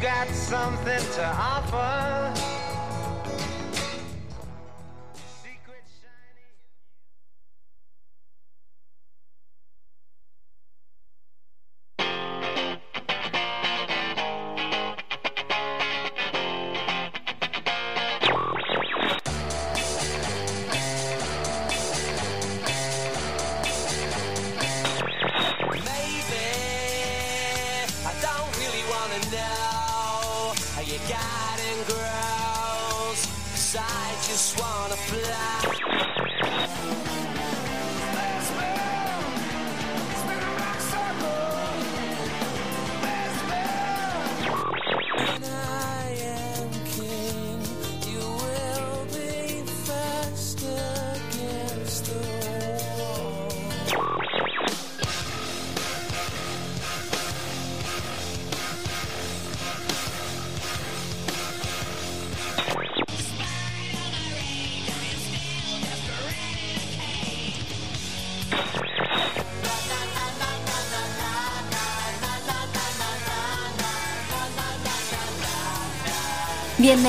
Got something to offer.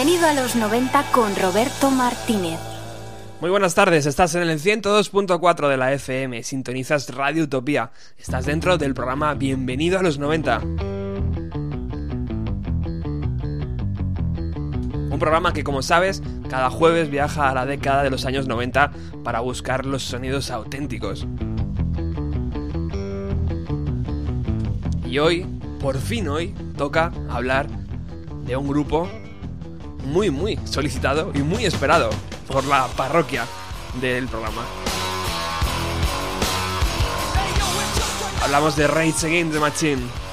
Bienvenido a los 90 con Roberto Martínez. Muy buenas tardes, estás en el 102.4 de la FM, sintonizas Radio Utopía, estás dentro del programa Bienvenido a los 90. Un programa que, como sabes, cada jueves viaja a la década de los años 90 para buscar los sonidos auténticos. Y hoy, por fin hoy, toca hablar de un grupo muy, muy solicitado y muy esperado por la parroquia del programa. Hablamos de Rage Against the Machine.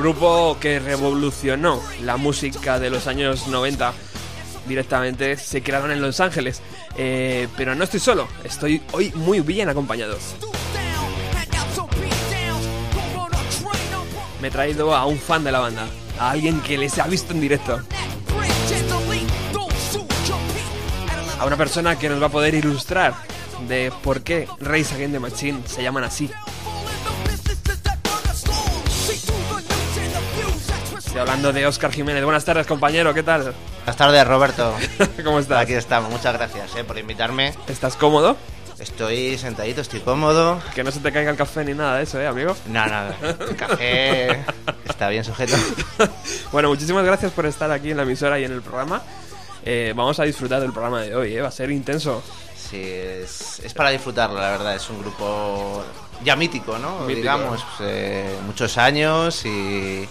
Grupo que revolucionó la música de los años 90 directamente se crearon en Los Ángeles. Eh, pero no estoy solo, estoy hoy muy bien acompañado. Me he traído a un fan de la banda, a alguien que les ha visto en directo, a una persona que nos va a poder ilustrar de por qué Rage Against the Machine se llaman así. Hablando de Oscar Jiménez. Buenas tardes, compañero, ¿qué tal? Buenas tardes, Roberto. ¿Cómo estás? Aquí estamos, muchas gracias eh, por invitarme. ¿Estás cómodo? Estoy sentadito, estoy cómodo. Que no se te caiga el café ni nada de eso, ¿eh, amigo? No, nada, el café está bien sujeto. bueno, muchísimas gracias por estar aquí en la emisora y en el programa. Eh, vamos a disfrutar del programa de hoy, ¿eh? va a ser intenso. Sí, es, es para disfrutarlo, la verdad. Es un grupo ya mítico, ¿no? Mítico. Digamos, eh, muchos años y,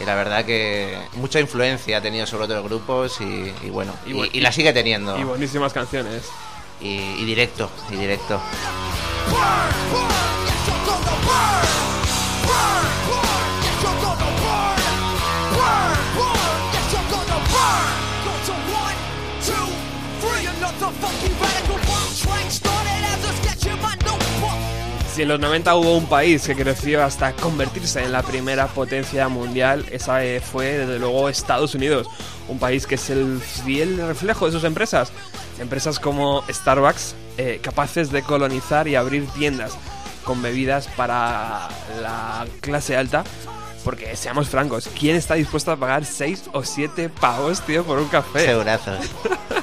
y la verdad que mucha influencia ha tenido sobre otros grupos y, y bueno, Y y, bu- y la sigue teniendo. Y buenísimas canciones. Y, y directo, y directo. you're Si en los 90 hubo un país que creció hasta convertirse en la primera potencia mundial, esa eh, fue desde luego Estados Unidos, un país que es el fiel reflejo de sus empresas. Empresas como Starbucks, eh, capaces de colonizar y abrir tiendas con bebidas para la clase alta. Porque seamos francos, ¿quién está dispuesto a pagar 6 o 7 pavos, tío, por un café? Segurazos.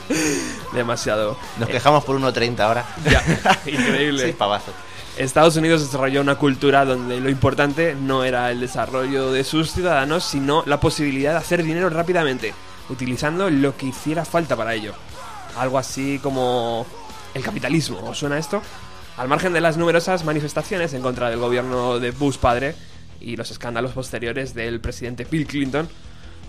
Demasiado. Nos Eh, quejamos por 1.30 ahora. ya, increíble. Sí, pavazo. Estados Unidos desarrolló una cultura donde lo importante no era el desarrollo de sus ciudadanos, sino la posibilidad de hacer dinero rápidamente, utilizando lo que hiciera falta para ello. Algo así como el capitalismo, ¿os suena esto? Al margen de las numerosas manifestaciones en contra del gobierno de Bush padre y los escándalos posteriores del presidente Bill Clinton,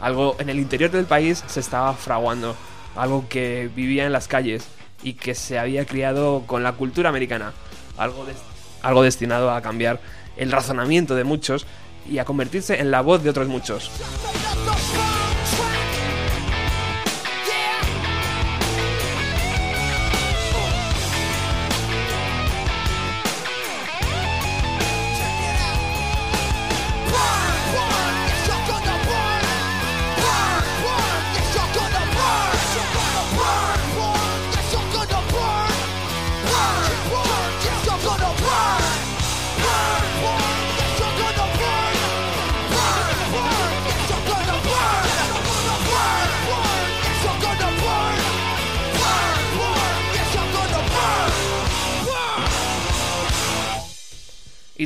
algo en el interior del país se estaba fraguando, algo que vivía en las calles y que se había criado con la cultura americana, algo, des- algo destinado a cambiar el razonamiento de muchos y a convertirse en la voz de otros muchos.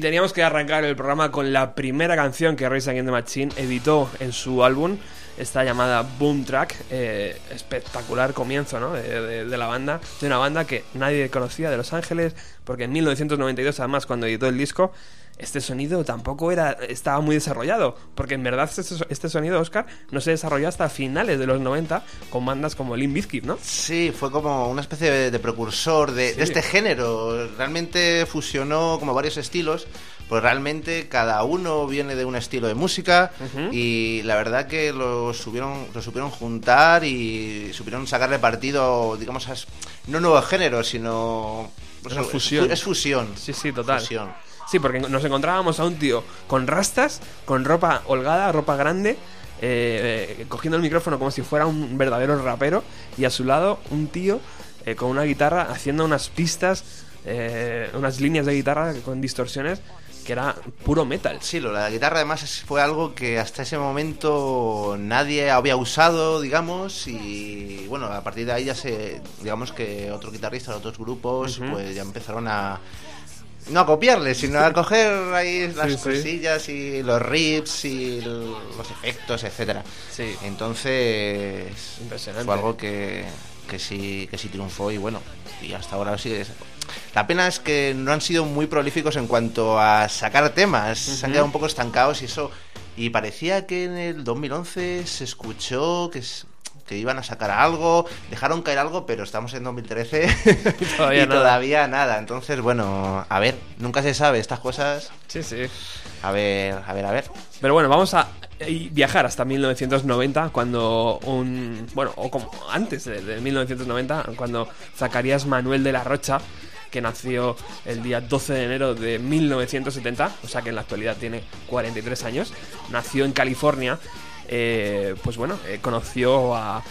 Teníamos que arrancar el programa con la primera canción que Rage Against the Machine editó en su álbum, esta llamada Boom Track, eh, espectacular comienzo ¿no? de, de- de la banda, de una banda que nadie conocía de Los Ángeles, porque en 1992 además cuando editó el disco, este sonido tampoco era estaba muy desarrollado, porque en verdad este, este sonido, Oscar, no se desarrolló hasta finales de los 90 con bandas como Limp Bizkit, ¿no? Sí, fue como una especie de, de precursor de, Sí. de este género. Realmente fusionó como varios estilos, pues realmente cada uno viene de un estilo de música Ujú. y la verdad que lo supieron, lo supieron juntar y supieron sacarle partido, digamos, a, es- no nuevo género, sino... pues, Una es- fusión. Es fusión. Sí, sí, total. Fusión. Sí, porque nos encontrábamos a un tío con rastas, con ropa holgada, ropa grande, eh, eh, cogiendo el micrófono como si fuera un verdadero rapero, y a su lado un tío eh, con una guitarra haciendo unas pistas, eh, unas líneas de guitarra con distorsiones, que era puro metal. Sí, lo de la guitarra además fue algo que hasta ese momento nadie había usado, digamos, y bueno, a partir de ahí ya se, digamos que otros guitarristas, otros grupos, pues ya empezaron a, no a copiarle, sino a coger ahí las Sí, sí. cosillas y los riffs y los efectos, etcétera. Sí. Entonces, Impresionante. fue algo que, que sí que sí triunfó y bueno, y hasta ahora sigue. La pena es que no han sido muy prolíficos en cuanto a sacar temas, se han quedado un poco estancados y eso. Y parecía que en el 2011 se escuchó que, que iban a sacar algo, dejaron caer algo, pero estamos en 2013 todavía y nada. todavía nada. Entonces, bueno, a ver, nunca se sabe estas cosas. Sí, sí. A ver, a ver, a ver. Pero bueno, vamos a eh, viajar hasta 1990, cuando un. Bueno, o como antes de, de 1990, cuando Zacarías Manuel de la Rocha, que nació el día 12 de enero de 1970, o sea que en la actualidad tiene 43 años, nació en California, eh, pues bueno, eh, conoció a.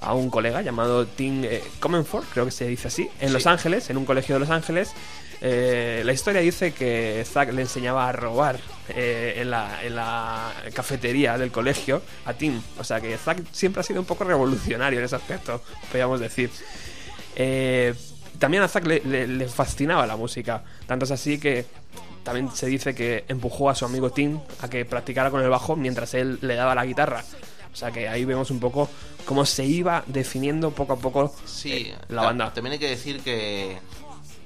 A un colega llamado Tim eh, Comenfort, creo que se dice así, en Sí. Los Ángeles, en un colegio de Los Ángeles. Eh, la historia dice que Zack le enseñaba a robar eh, en, la, en la cafetería del colegio a Tim. O sea que Zack siempre ha sido un poco revolucionario en ese aspecto, podríamos decir. También a Zack le, le- le fascinaba la música. Tanto es así que también se dice que empujó a su amigo Tim a que practicara con el bajo mientras él le daba la guitarra. O sea que ahí vemos un poco cómo se iba definiendo poco a poco Sí, eh, la banda. También hay que decir que,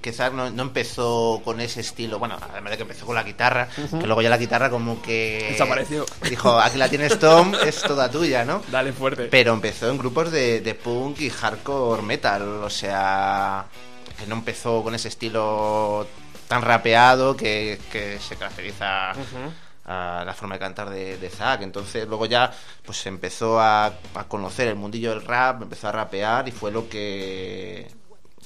que Zack no, no empezó con ese estilo. Bueno, además de que empezó con la guitarra, que luego ya la guitarra como que. Desapareció. Dijo, aquí la tienes Tom, es toda tuya, ¿no? Dale fuerte. Pero empezó en grupos de, de punk y hardcore metal. O sea, que no empezó con ese estilo tan rapeado que, que se caracteriza a la forma de cantar de, de Zack. Entonces luego ya pues empezó a, a conocer el mundillo del rap, empezó a rapear y fue lo que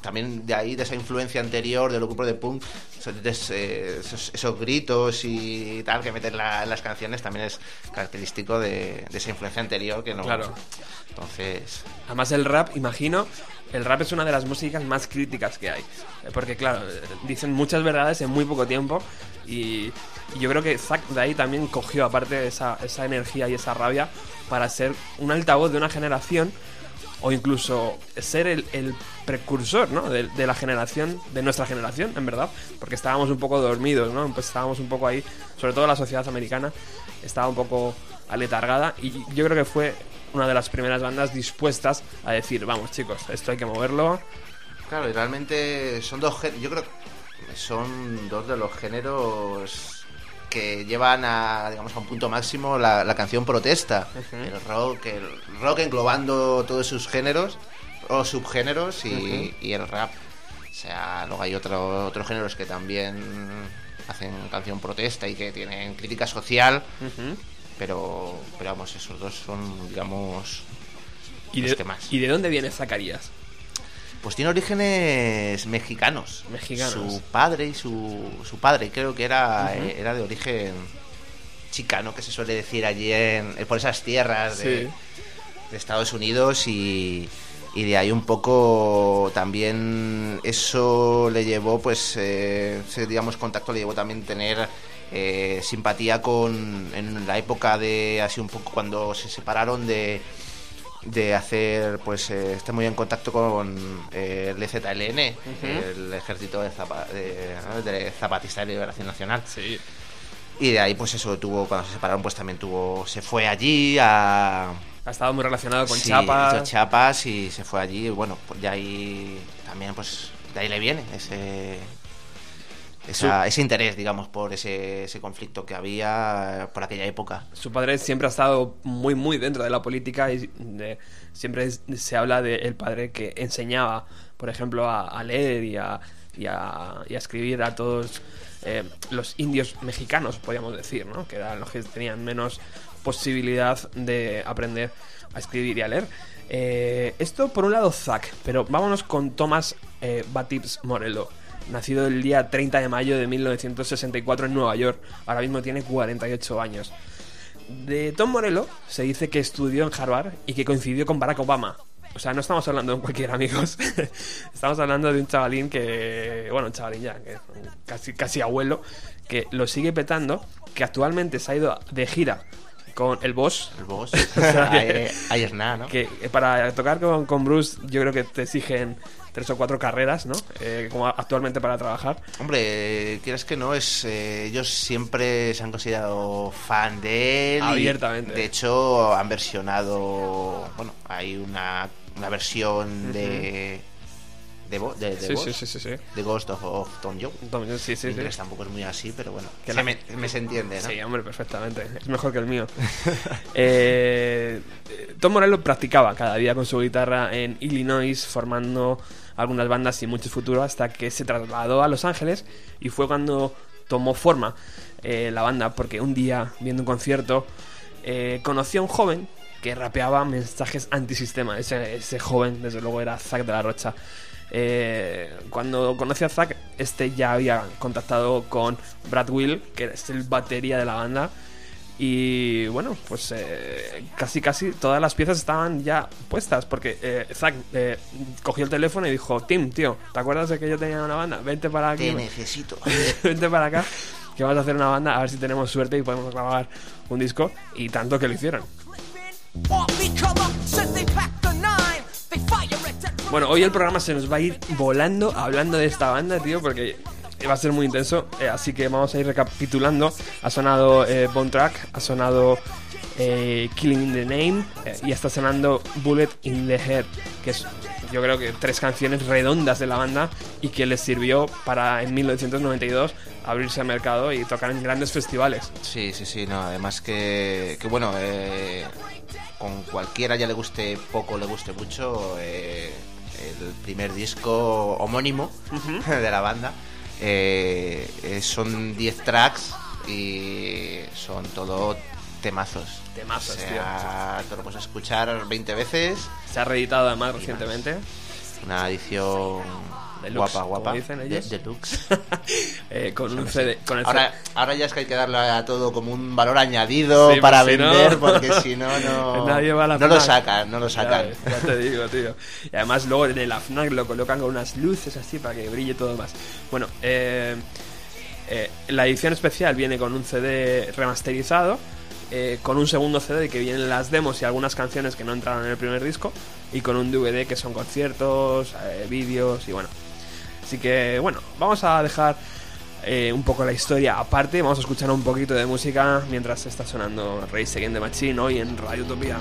también de ahí, de esa influencia anterior de los grupos de punk, esos, eh, esos, gritos y tal que meten la- las canciones también es característico de, de esa influencia anterior que no... Claro. Entonces, Además el rap, imagino, el rap es una de las músicas más críticas que hay. Porque claro, dicen muchas verdades en muy poco tiempo y, y yo creo que Zack de ahí también cogió aparte esa, esa energía y esa rabia para ser un altavoz de una generación o incluso ser el, precursor ¿no? de, la generación, de nuestra generación, en verdad, porque estábamos un poco dormidos, ¿no? Pues estábamos un poco ahí, sobre todo la sociedad americana, estaba un poco aletargada y yo creo que fue una de las primeras bandas dispuestas a decir, vamos chicos, esto hay que moverlo. claro, y realmente son dos yo creo son dos de los géneros que llevan a, digamos, a un punto máximo la, la canción protesta. El rock, el rock englobando todos sus géneros o subgéneros y, y el rap. O sea, luego hay otro, otros géneros que también hacen canción protesta y que tienen crítica social, pero, pero vamos, esos dos son, digamos, ¿Y Los de, que más. ¿Y de dónde viene Zacarías? Pues tiene orígenes mexicanos. Mexicanos. Su padre y su, su padre creo que era, eh, era de origen chicano, que se suele decir allí en, por esas tierras de, Sí. de Estados Unidos y, y de ahí un poco también eso le llevó, pues, eh, digamos, contacto le llevó también tener eh, simpatía con, en la época de, así un poco cuando se separaron de de hacer, pues, eh, está muy en contacto con eh, el EZLN, el Ejército de, Zapa- de, Zapatista de Liberación Nacional. Sí. Y de ahí, pues eso tuvo, cuando se separaron, pues también tuvo, se fue allí a... Ha estado muy relacionado con sí, Chiapas. hizo Chiapas y se fue allí. y Bueno, pues de ahí también, pues de ahí le viene ese esa- ese interés, digamos, por ese, ese conflicto que había por aquella época. Su padre siempre ha estado muy, muy dentro de la política y de- siempre se habla del padre que enseñaba, por ejemplo, a, a leer y a, y a- y a escribir a todos eh, los indios mexicanos, podríamos decir, ¿no? Que eran los que tenían menos posibilidad de aprender a escribir y a leer. Eh, esto por un lado Zack, pero vámonos con Thomas eh, Batips Morello. Nacido el día 30 de mayo de 1964 en Nueva York, ahora mismo tiene 48 años. De Tom Morello se dice que estudió en Harvard y que coincidió con Barack Obama. O sea, no estamos hablando de cualquier amigos. estamos hablando de un chavalín que, bueno, un chavalín ya, que casi, casi abuelo, que lo sigue petando, que actualmente se ha ido de gira con el boss. El boss. sea, que- ahí, ahí es nada, ¿no? Que para tocar con, con Bruce, yo creo que te exigen tres o cuatro carreras, ¿no? Eh, como actualmente para trabajar. Hombre, quieres que no, es eh, ellos siempre se han considerado fan de él. Abiertamente. de hecho, han versionado. Bueno, hay una, una versión de. De, de, de Sí, Boss, sí, sí, sí, de Ghost of, of Tom Jones. Entonces, Sí, sí, sí. inglés tampoco es muy así, pero bueno. Que se me, me se entiende, ¿no? Sí, hombre, perfectamente. Es mejor que el mío. Eh, Tom Morello practicaba cada día con su guitarra en Illinois, formando algunas bandas y mucho futuro, hasta que se trasladó a Los Ángeles y fue cuando tomó forma eh, la banda, porque un día, viendo un concierto, eh, conoció a un joven que rapeaba mensajes antisistema. Ese, ese joven, desde luego, era Zack de la Rocha. Eh, cuando conocí a Zack, este ya había contactado con Brad Will, que es el batería de la banda. Y bueno, pues eh, casi casi todas las piezas estaban ya puestas. Porque eh, Zack eh, cogió el teléfono y dijo: Tim, tío, ¿te acuerdas de que yo tenía una banda? Vente para aquí. Te necesito. Vente para acá, que vamos a hacer una banda, a ver si tenemos suerte y podemos grabar un disco. Y tanto que lo hicieron. Bueno, hoy el programa se nos va a ir volando hablando de esta banda, tío, porque va a ser muy intenso. eh, así que vamos a ir recapitulando. Ha sonado eh, Bone Track, ha sonado eh, Killing in the Name eh, y está sonando Bullet in the Head, que es yo creo que tres canciones redondas de la banda y que les sirvió para en 1992 abrirse al mercado y tocar en grandes festivales. Sí, sí, sí, no, además que, que bueno, eh, con cualquiera ya le guste poco, le guste mucho, eh, el primer disco homónimo de la banda. Eh, eh, son 10 tracks y son todo temazos. Temazos, o sea, te lo puedes escuchar 20 veces, Se ha reeditado además recientemente. una edición Deluxe, guapa, como guapa, de- deluxe. eh, con un CD. Con el Ahora, ahora ya es que hay que darle a todo como un valor añadido Sí, para pues si no- vender, porque si no, no, Nadie va a la no lo sacan, no lo sacan. Ya, ya te digo, tío. Y además luego en el FNAC lo colocan con unas luces así para que brille todo más. Bueno, eh, eh, la edición especial viene con un CD remasterizado, eh, con un segundo CD que vienen las demos y algunas canciones que no entraron en el primer disco, y con un DVD que son conciertos, eh, vídeos y bueno. Así que bueno, vamos a dejar eh, un poco la historia aparte, vamos a escuchar un poquito de música mientras está sonando Race Again the Machine hoy en Radio Utopía.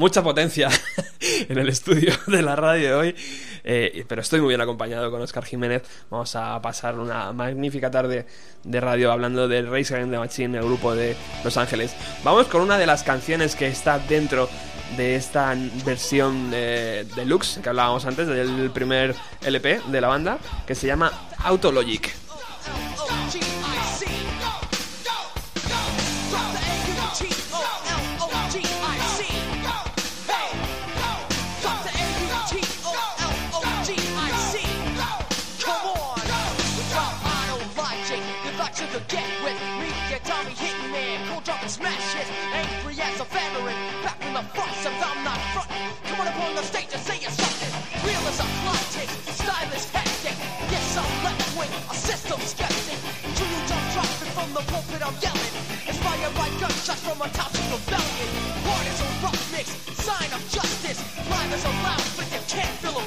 Mucha potencia en el estudio de la radio de hoy. eh, pero estoy muy bien acompañado con Oscar Jiménez. Vamos a pasar una magnífica tarde de radio hablando del Race Against the Machine, el grupo de Los Ángeles. Vamos con una de las canciones que está dentro de esta versión eh, deluxe que hablábamos antes, del primer LP de la banda, que se llama Autologic. The stage and say you're something. Real as a logic, style is hectic. Yes, I'm left wing, a system skeptic. True, you don't drop it from the pulpit, I'm yelling. Inspired by gunshots from a toxic rebellion. Hard as a rough mix, sign of justice. Live as a loud, but you can't feel a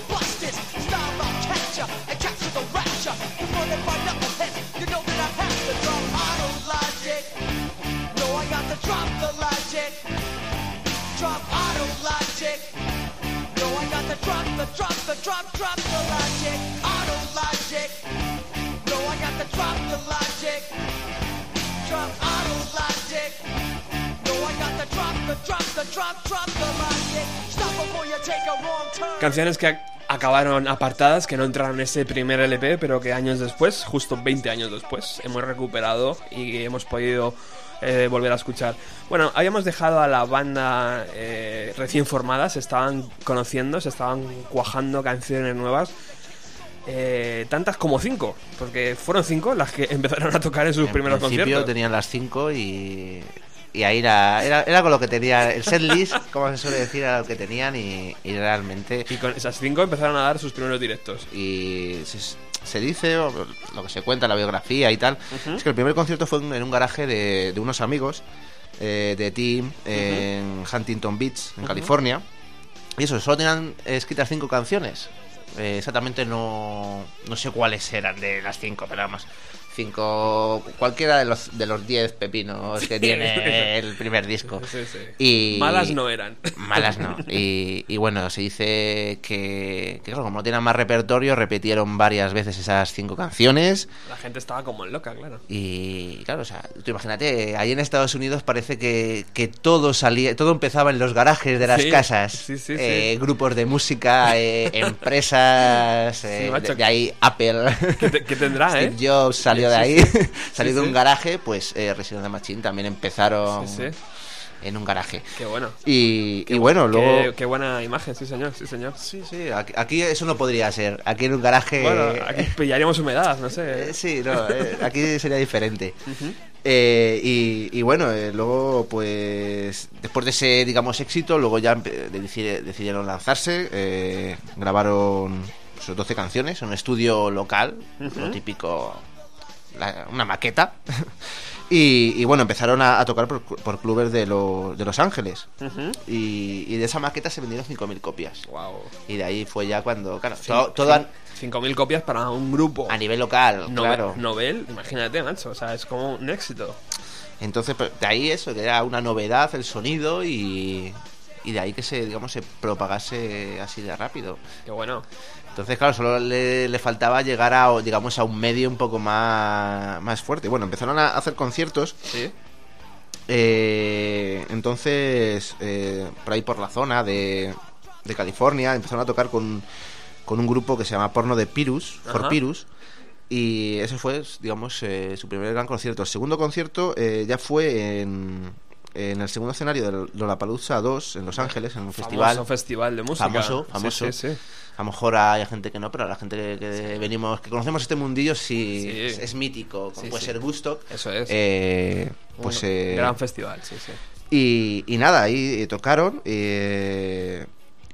Canciones que ac- acabaron apartadas, que no entraron en ese primer LP, pero que años después, justo 20 años después, hemos recuperado y hemos podido eh, volver a escuchar. Bueno, habíamos dejado a la banda eh, recién formada, se estaban conociendo, se estaban cuajando canciones nuevas. eh, tantas como cinco, porque fueron cinco las que empezaron a tocar en sus En primeros principio conciertos. tenían las 5 y, y ahí era, era, era con lo que tenían. El setlist, como se suele decir, era lo que tenían y, y realmente. Y con esas cinco empezaron a dar sus primeros directos. Y se, dice, o lo que se cuenta en la biografía y tal, es que el primer concierto fue en un garaje de, de unos amigos eh, de Team en Huntington Beach, en California. Y eso, solo tenían escritas cinco canciones. Eh, exactamente no, no sé cuáles eran de las cinco, pero vamos. Cinco. Cualquiera de los de los diez pepinos que tiene el primer disco. Sí, sí. Y, Malas no eran. Malas no. Y, y bueno, se dice que, que, claro, como no tenían más repertorio, repitieron varias veces esas cinco canciones. La gente estaba como loca, claro. Y claro, o sea, tú imagínate, ahí en Estados Unidos parece que, que todo salía, todo empezaba en los garajes de las casas. sí, sí, Eh, sí. Grupos de música, eh, empresas, eh, macho. de, de ahí Apple. ¿Qué, te- qué tendrá, Steve eh? Jobs salió de ahí, salió de un garaje, pues eh, Resident Machine también empezaron en un garaje. Qué bueno. Y, y bueno, luego... Qué, qué buena imagen, sí señor, sí señor. Sí, sí, aquí, aquí eso no podría ser. Aquí en un garaje. Bueno, aquí pillaríamos humedad, no sé. Eh, sí, no, eh, aquí sería diferente. Eh, y, y bueno, luego, pues, después de ese, digamos, éxito, luego ya decidieron lanzarse, eh, grabaron pues, 12 canciones en un estudio local, lo típico, la- una maqueta. y, y bueno, empezaron a, a tocar por, por clubes de, lo- de Los Ángeles. Y, y de esa maqueta se vendieron 5.000 copias. Wow. Y de ahí fue ya cuando, claro, todo, todo a, 5.000 copias para un grupo. a nivel local, claro. Novel, imagínate, macho. O sea, es como un éxito. Entonces, pues, de ahí eso, que era una novedad el sonido y, y de ahí que se, digamos, se propagase así de rápido. Qué bueno. Entonces, claro, solo le, le faltaba llegar a, digamos, a un medio un poco más, más fuerte. Bueno, empezaron a hacer conciertos. Sí. eh, entonces, eh, por ahí por la zona de, de California, empezaron a tocar con, con un grupo que se llama Porno de Pirus, For Ajá. Pirus. Y ese fue, digamos, eh, su primer gran concierto. El segundo concierto eh, ya fue en, en el segundo escenario del Lollapalooza 2 en Los Ángeles, en un festival. Famoso festival de música. Famoso, famoso. Sí, sí. A lo mejor hay gente que no, pero la gente que, que venimos, que conocemos este mundillo, sí. Es, es mítico, como puede ser Gusto. Eso es. Eh, pues Un eh, gran festival, sí, sí. y, y nada, ahí eh, tocaron eh,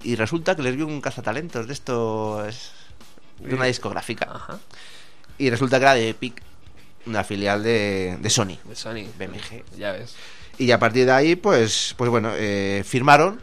y resulta que les dio un cazatalentos de esto es de una discográfica Ajá. y resulta que era de Epic, una filial de, de Sony. De Sony. BMG. Ya ves. Y a partir de ahí, pues, pues bueno, eh, firmaron.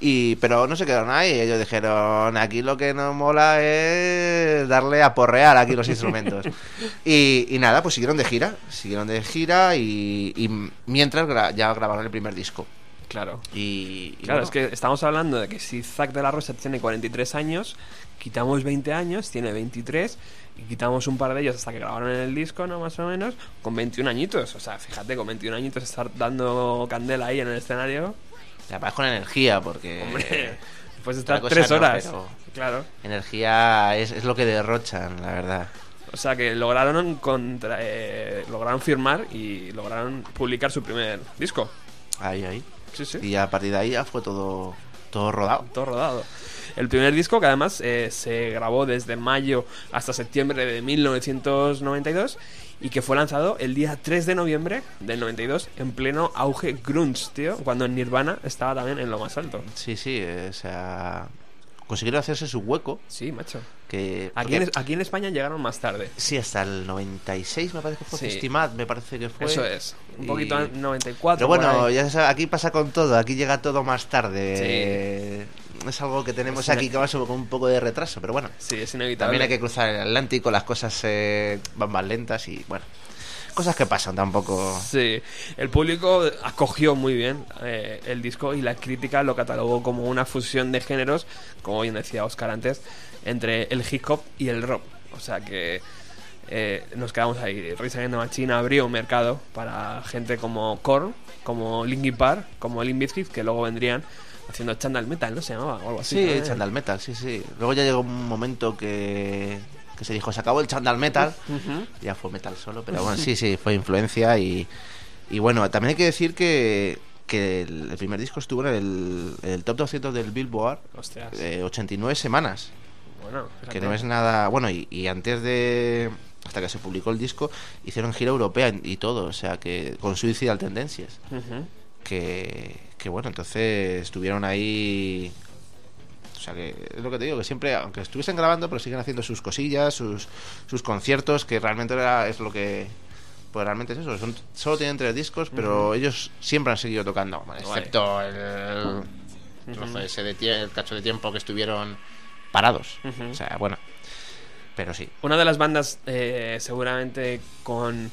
Y, pero no se quedaron ahí, ellos dijeron, aquí lo que nos mola es darle a porrear aquí los instrumentos. y, y nada, pues siguieron de gira, siguieron de gira y, y mientras gra- ya grabaron el primer disco. Claro. Y, y Claro, bueno, es que estamos hablando de que si Zack de la Rosa tiene 43 años, quitamos 20 años, tiene 23, y quitamos un par de ellos hasta que grabaron en el disco, ¿no? Más o menos, con 21 añitos. O sea, fíjate, con 21 añitos estar dando candela ahí en el escenario. y además con energía, porque Hombre, otra estar cosa 3 no, horas. Claro. energía es, es lo que derrochan, la verdad. O sea, que lograron, contra, eh, lograron firmar y lograron publicar su primer disco. Ahí, ahí. Sí, sí. Y a partir de ahí ya fue todo, todo rodado. todo rodado. El primer disco que además eh, se grabó desde mayo hasta septiembre de 1992 y que fue lanzado el día 3 de noviembre del 92 en pleno auge grunge, tío, cuando Nirvana estaba también en lo más alto. Sí, sí, eh, o sea, consiguieron hacerse su hueco. Sí, macho. Que, Aquí en, porque- aquí en España llegaron más tarde. Sí, hasta el 96 me parece que fue Sí. Me parece que fue. Eso es. Un Y- poquito en 94. Pero bueno, ya se sabe, aquí pasa con todo, aquí llega todo más tarde. Es algo que tenemos Es aquí que va con un poco de retraso, pero bueno. Sí, es inevitable. También hay que cruzar el Atlántico, las cosas eh, van más lentas y bueno, cosas que pasan tampoco. Sí, el público acogió muy bien eh, el disco y la crítica lo catalogó como una fusión de géneros, como bien decía Oscar antes, entre el hip hop y el rock. O sea que eh, nos quedamos ahí. Risa Against the Machine abrió un mercado para gente como Korn, como Linkin Park, como Limp Bizkit, que luego vendrían haciendo Chandal Metal, ¿no se llamaba? O algo así. Sí. Chandal Metal, sí, sí. Luego ya llegó un momento que, que se dijo, se acabó el Chandal Metal. Ya fue metal solo, pero bueno, sí, sí, fue influencia y, y bueno, también hay que decir que, que el, primer disco estuvo en el, en el top 200 del Billboard eh, 89 semanas, bueno, que no es nada, bueno, y, y antes de, hasta que se publicó el disco, hicieron gira europea y todo, o sea, que con Suicidal Tendencias, Ujú. que, que bueno, entonces estuvieron ahí... O sea que es lo que te digo, que siempre, aunque estuviesen grabando, pero siguen haciendo sus cosillas, sus, sus conciertos, que realmente era, es lo que... Pues realmente es eso, son- solo tienen tres discos, pero ellos siempre han seguido tocando, excepto el, trozo ese de el cacho de tiempo que estuvieron parados. O sea, bueno, pero sí. Una de las bandas, eh, seguramente con.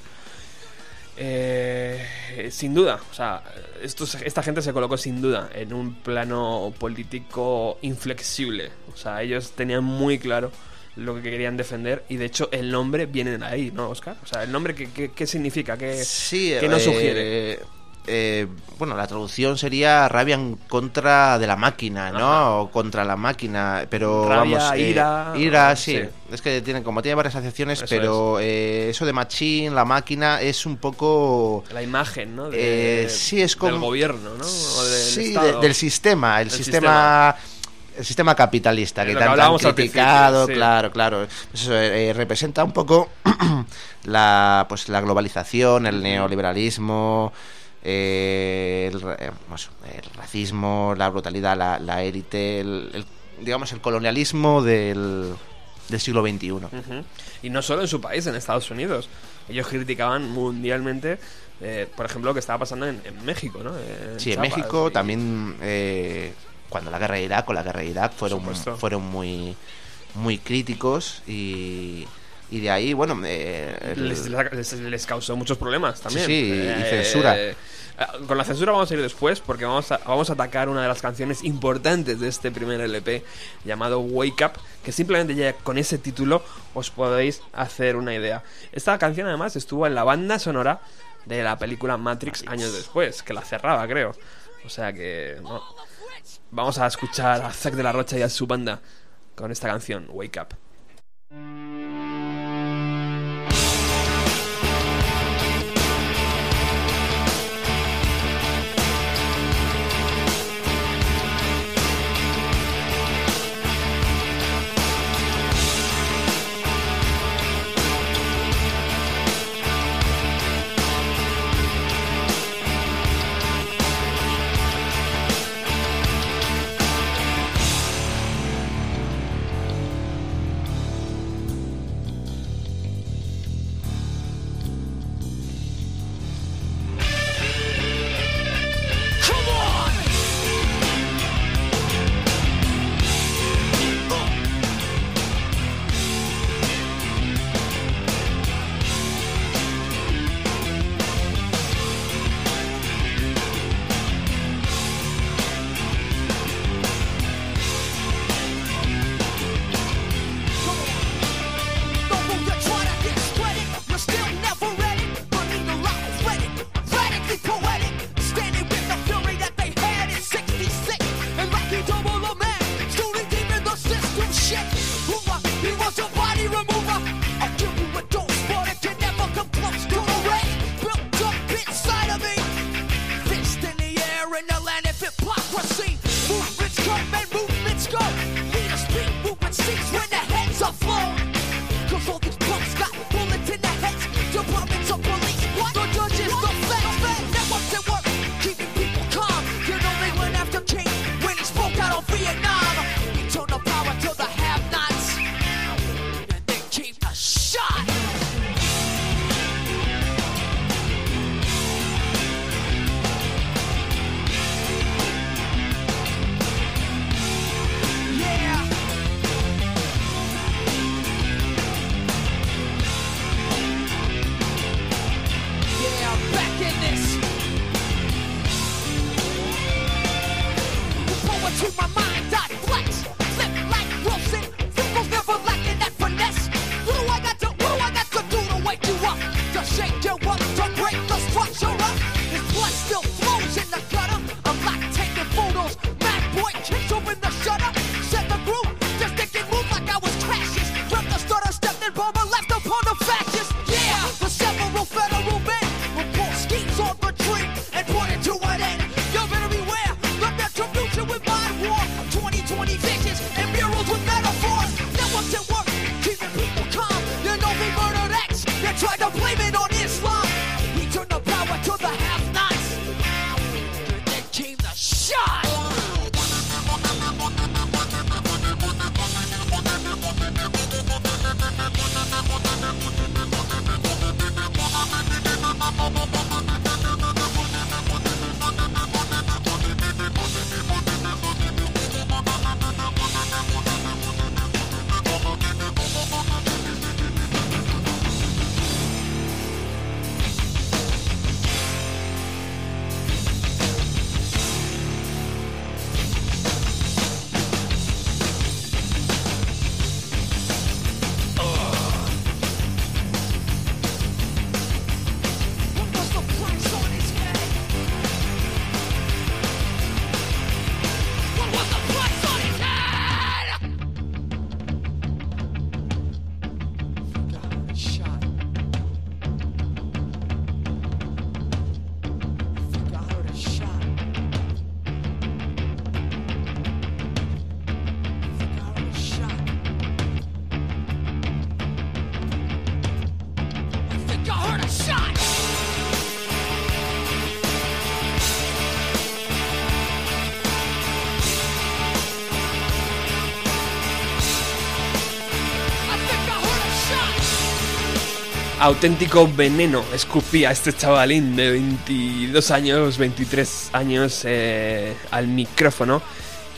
Eh, sin duda, o sea, estos- esta gente se colocó sin duda en un plano político inflexible. O sea, ellos tenían muy claro lo que querían defender y de hecho el nombre viene de ahí, ¿no, Oscar? O sea, el nombre, ¿qué, qué, qué significa? ¿Qué, Sí, qué nos eh, sugiere? Eh, bueno, la traducción sería rabia en contra de la máquina, ¿no? Ajá. O contra la máquina, pero Rabia, vamos, eh, ira, ira, sí. sí. Es que tiene como tiene varias Eso pero eh, eso de machine, la máquina es un poco La imagen, ¿no? De- eh, sí, es como Del gobierno, ¿no? O del sí, de- del sistema, el sistema, el sistema capitalista que que tanto han criticado, sí. claro, claro. Pues eso, eh, representa un poco la pues la globalización, el neoliberalismo, eh, el, eh, el racismo, la brutalidad, la, la élite, el, el- digamos el colonialismo del, del siglo XXI. Y no solo en su país, en Estados Unidos. Ellos criticaban mundialmente, eh, por ejemplo, lo que estaba pasando en, en México, ¿no? En Sí, en México y- también eh, cuando la guerra de Irak o la guerra de Irak fueron, fueron muy muy críticos y, y de ahí, bueno, eh, el- Les, les- les causó muchos problemas también. Sí, sí, y censura. eh, con la censura vamos a ir después porque vamos a, vamos a atacar una de las canciones importantes de este primer LP llamado Wake Up, que simplemente ya con ese título os podéis hacer una idea. Esta canción además estuvo en la banda sonora de la película Matrix años después, que la cerraba creo. O sea que vamos a escuchar a Zack de la Rocha y a su banda con esta canción Wake Up. Auténtico veneno escupía este chavalín de 22 años, 23 años eh, al micrófono.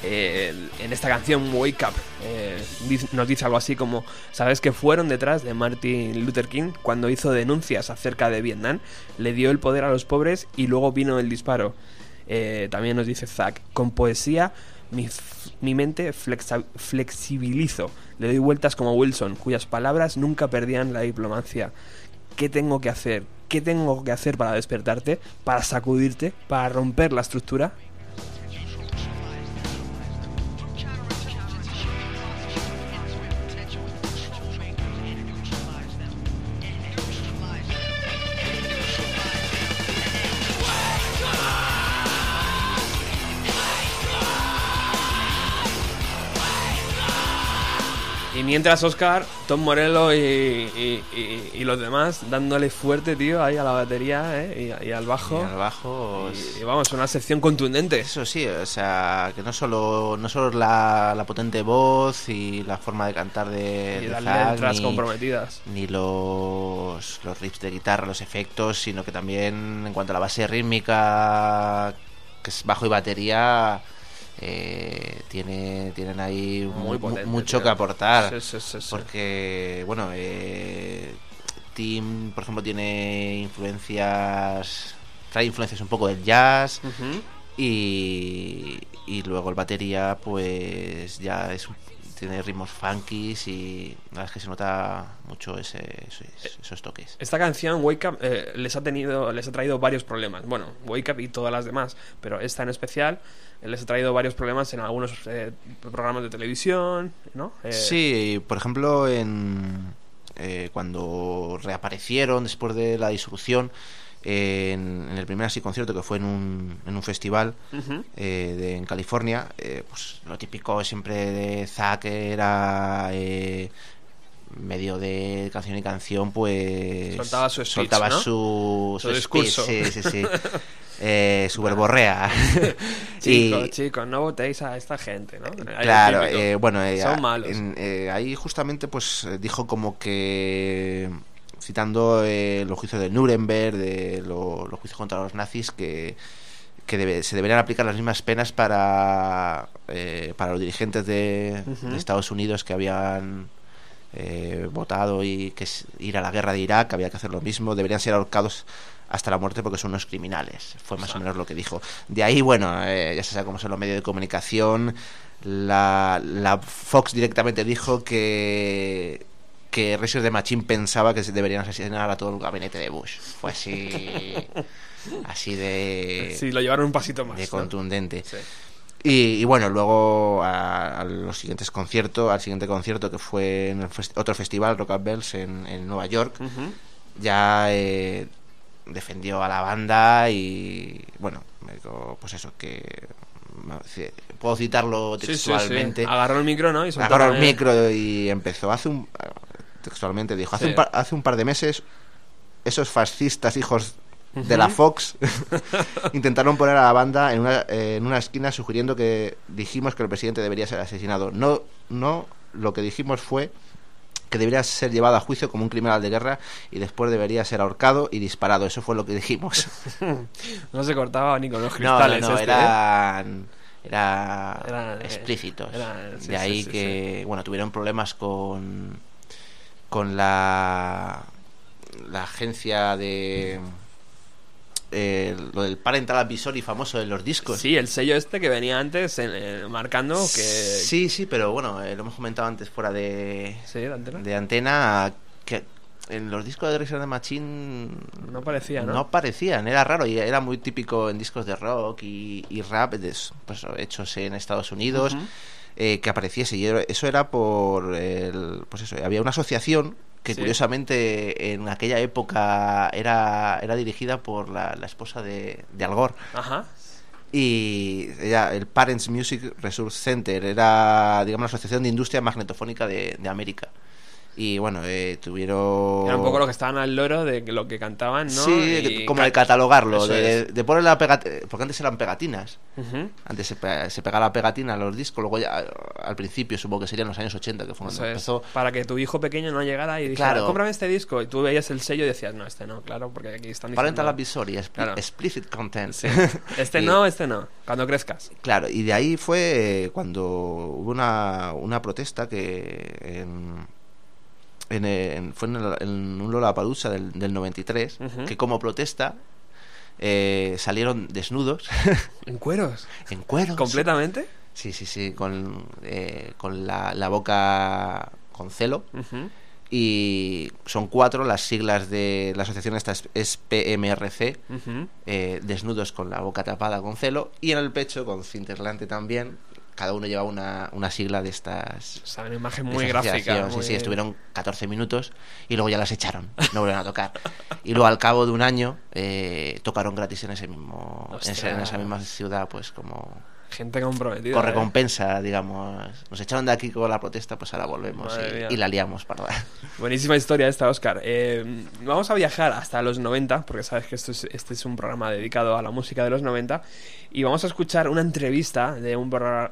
eh, en esta canción Wake Up eh, nos dice algo así como sabes que fueron detrás de Martin Luther King cuando hizo denuncias acerca de Vietnam le dio el poder a los pobres y luego vino el disparo también nos dice Zack con poesía mi, mi mente flexibilizo le doy vueltas como Wilson cuyas palabras nunca perdían la diplomacia ¿Qué tengo que hacer? ¿Qué tengo que hacer para despertarte? ¿Para sacudirte? ¿Para romper la estructura? Mientras Oscar, Tom Morello y, y- y- y los demás dándole fuerte, tío, ahí a la batería ¿eh? y, al bajo. Y al bajo. Y, vamos, una sección contundente. Eso sí, o sea, que no solo, no solo la, la potente voz y la forma de cantar de, Y las letras comprometidas. ni los, los riffs de guitarra, los efectos, sino que también en cuanto a la base rítmica, que es bajo y batería, eh, tiene, tienen ahí Muy mu- potente, mucho tío. que aportar. Sí, sí, sí, sí. Porque, bueno, eh, Tim, por ejemplo, tiene influencias, trae influencias un poco del jazz. Y, y luego el batería, pues ya es un- tiene ritmos funkies y la verdad es que se nota mucho ese, esos, esos toques. Esta canción, Wake Up, eh, les ha tenido, les ha traído varios problemas. Bueno, Wake Up y todas las demás, pero esta en especial eh, les ha traído varios problemas en algunos eh, programas de televisión, ¿no? Eh, Sí, por ejemplo, en eh, cuando reaparecieron después de la disolución, en, en el primer así concierto que fue en un, en un festival eh, de, en California, eh, pues lo típico siempre de Zack era eh, medio de canción y canción, pues Soltaba su speech, soltaba ¿no? su, Su speech, discurso. sí, sí, sí. Eh, su verborrea. Chicos, Y- chicos, no votéis a esta gente, ¿no? Claro, eh, bueno, eh, Son malos. en- eh, ahí justamente pues dijo como que citando eh, los juicios de Nuremberg, de lo- los juicios contra los nazis, que, que debe- se deberían aplicar las mismas penas para, eh, para los dirigentes de, Estados Unidos que habían eh, votado y que es ir a la guerra de Irak, había que hacer lo mismo, deberían ser ahorcados hasta la muerte porque son unos criminales. Fue más o menos lo que dijo. De ahí, bueno, eh, ya se sabe cómo son los medios de comunicación. La, la Fox directamente dijo que que Racers de Machine pensaba que se deberían asesinar a todo el gabinete de Bush. Fue así así de, Sí, lo llevaron un pasito más. de ¿no? contundente. Sí. Y, y bueno, luego a, a los siguientes conciertos, al siguiente concierto que fue en otro festival, Rock Up Bells, en, en Nueva York, ya eh, defendió a la banda y bueno, me dijo, pues eso, que puedo citarlo Sí, sí, sí. textualmente. Agarró el micro, ¿no? Y Agarró el micro y empezó hace un textualmente dijo, hace, un par, hace un par de meses esos fascistas hijos de la. Fox intentaron poner a la banda en una, eh, en una esquina sugiriendo que dijimos que el presidente debería ser asesinado. No, no, lo que dijimos fue que debería ser llevado a juicio como un criminal de guerra y después debería ser ahorcado y disparado. Eso fue lo que dijimos. No se cortaba ni con los cristales. no, no, este, ¿eh? eran, era Eran, eh, explícitos. eran- sí, de ahí sí, sí, que, bueno, tuvieron problemas con, con la, la agencia de... eh, lo del parental advisory famoso de los discos. Sí, el sello este que venía antes eh, marcando que... Sí, sí, pero bueno, eh, lo hemos comentado antes fuera de, Sí, de antena. de antena, que en los discos de Razor de Machine No parecía, ¿no? no aparecían, era raro y era muy típico en discos de rock y, y rap de- pues, hechos en Estados Unidos eh, que apareciese y eso era por el, pues eso, había una asociación que Sí. curiosamente en aquella época era, era dirigida por la, la esposa de, de Al Gore Ajá. y ella, el Parents Music Resource Center era digamos la asociación de industria magnetofónica de, de América Y bueno, eh, tuvieron... Era un poco lo que estaban al loro de lo que cantaban, ¿no? Sí, Y como de catalogarlo, de, poner la pegatinas, porque antes eran pegatinas. Antes se, pe- se pegaba la pegatina a los discos, luego ya al principio supongo que serían los años 80, que fue cuando empezó. para que tu hijo pequeño no llegara y dijera, Claro. cómprame este disco. Y tú veías el sello y decías, no, este no, claro, porque aquí están diciendo... Parental advisory, Claro. explicit content. Sí. Este Y- no, este no. Cuando crezcas. Claro, y de ahí fue eh, cuando hubo una, una protesta que en, en, en- fue en, el- en un Lollapalooza del, del 93, Ujú. que como protesta eh, salieron desnudos, ¿En cueros? en cuero. ¿Completamente? Sí, sí, sí, con, eh, con la, la boca con celo. Y son cuatro las siglas de la asociación, esta es, es PMRC, eh, desnudos con la boca tapada con celo, y en el pecho con cinta aislante también. Cada uno lleva una, una sigla de estas. O sea, una imagen muy gráfica. Sí, sí, estuvieron 14 minutos y luego ya las echaron, no volvieron a tocar. Y luego al cabo de un año eh, tocaron gratis en ese mismo en, esa misma ciudad, pues como Gente comprometida. con ¿eh? recompensa, digamos. Nos echaron de aquí con la protesta, pues ahora volvemos y, la liamos, parda. Buenísima historia esta, Oscar. Eh, vamos a viajar hasta los 90, porque sabes que esto es, este es un programa dedicado a la música de los 90, y vamos a escuchar una entrevista de un,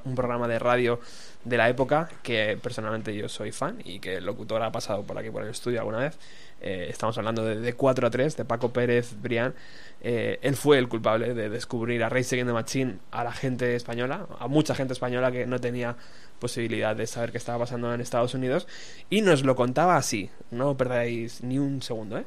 un programa de radio de la época que personalmente yo soy fan y que el locutor ha pasado por aquí por el estudio alguna vez. Eh, estamos hablando de, de 4 a 3, de Paco Pérez Brián. Eh, él fue el culpable de descubrir a Rage Against the Machine a la gente española, a mucha gente española que no tenía posibilidad de saber qué estaba pasando en Estados Unidos y nos lo contaba así, no perdáis ni un segundo, ¿eh?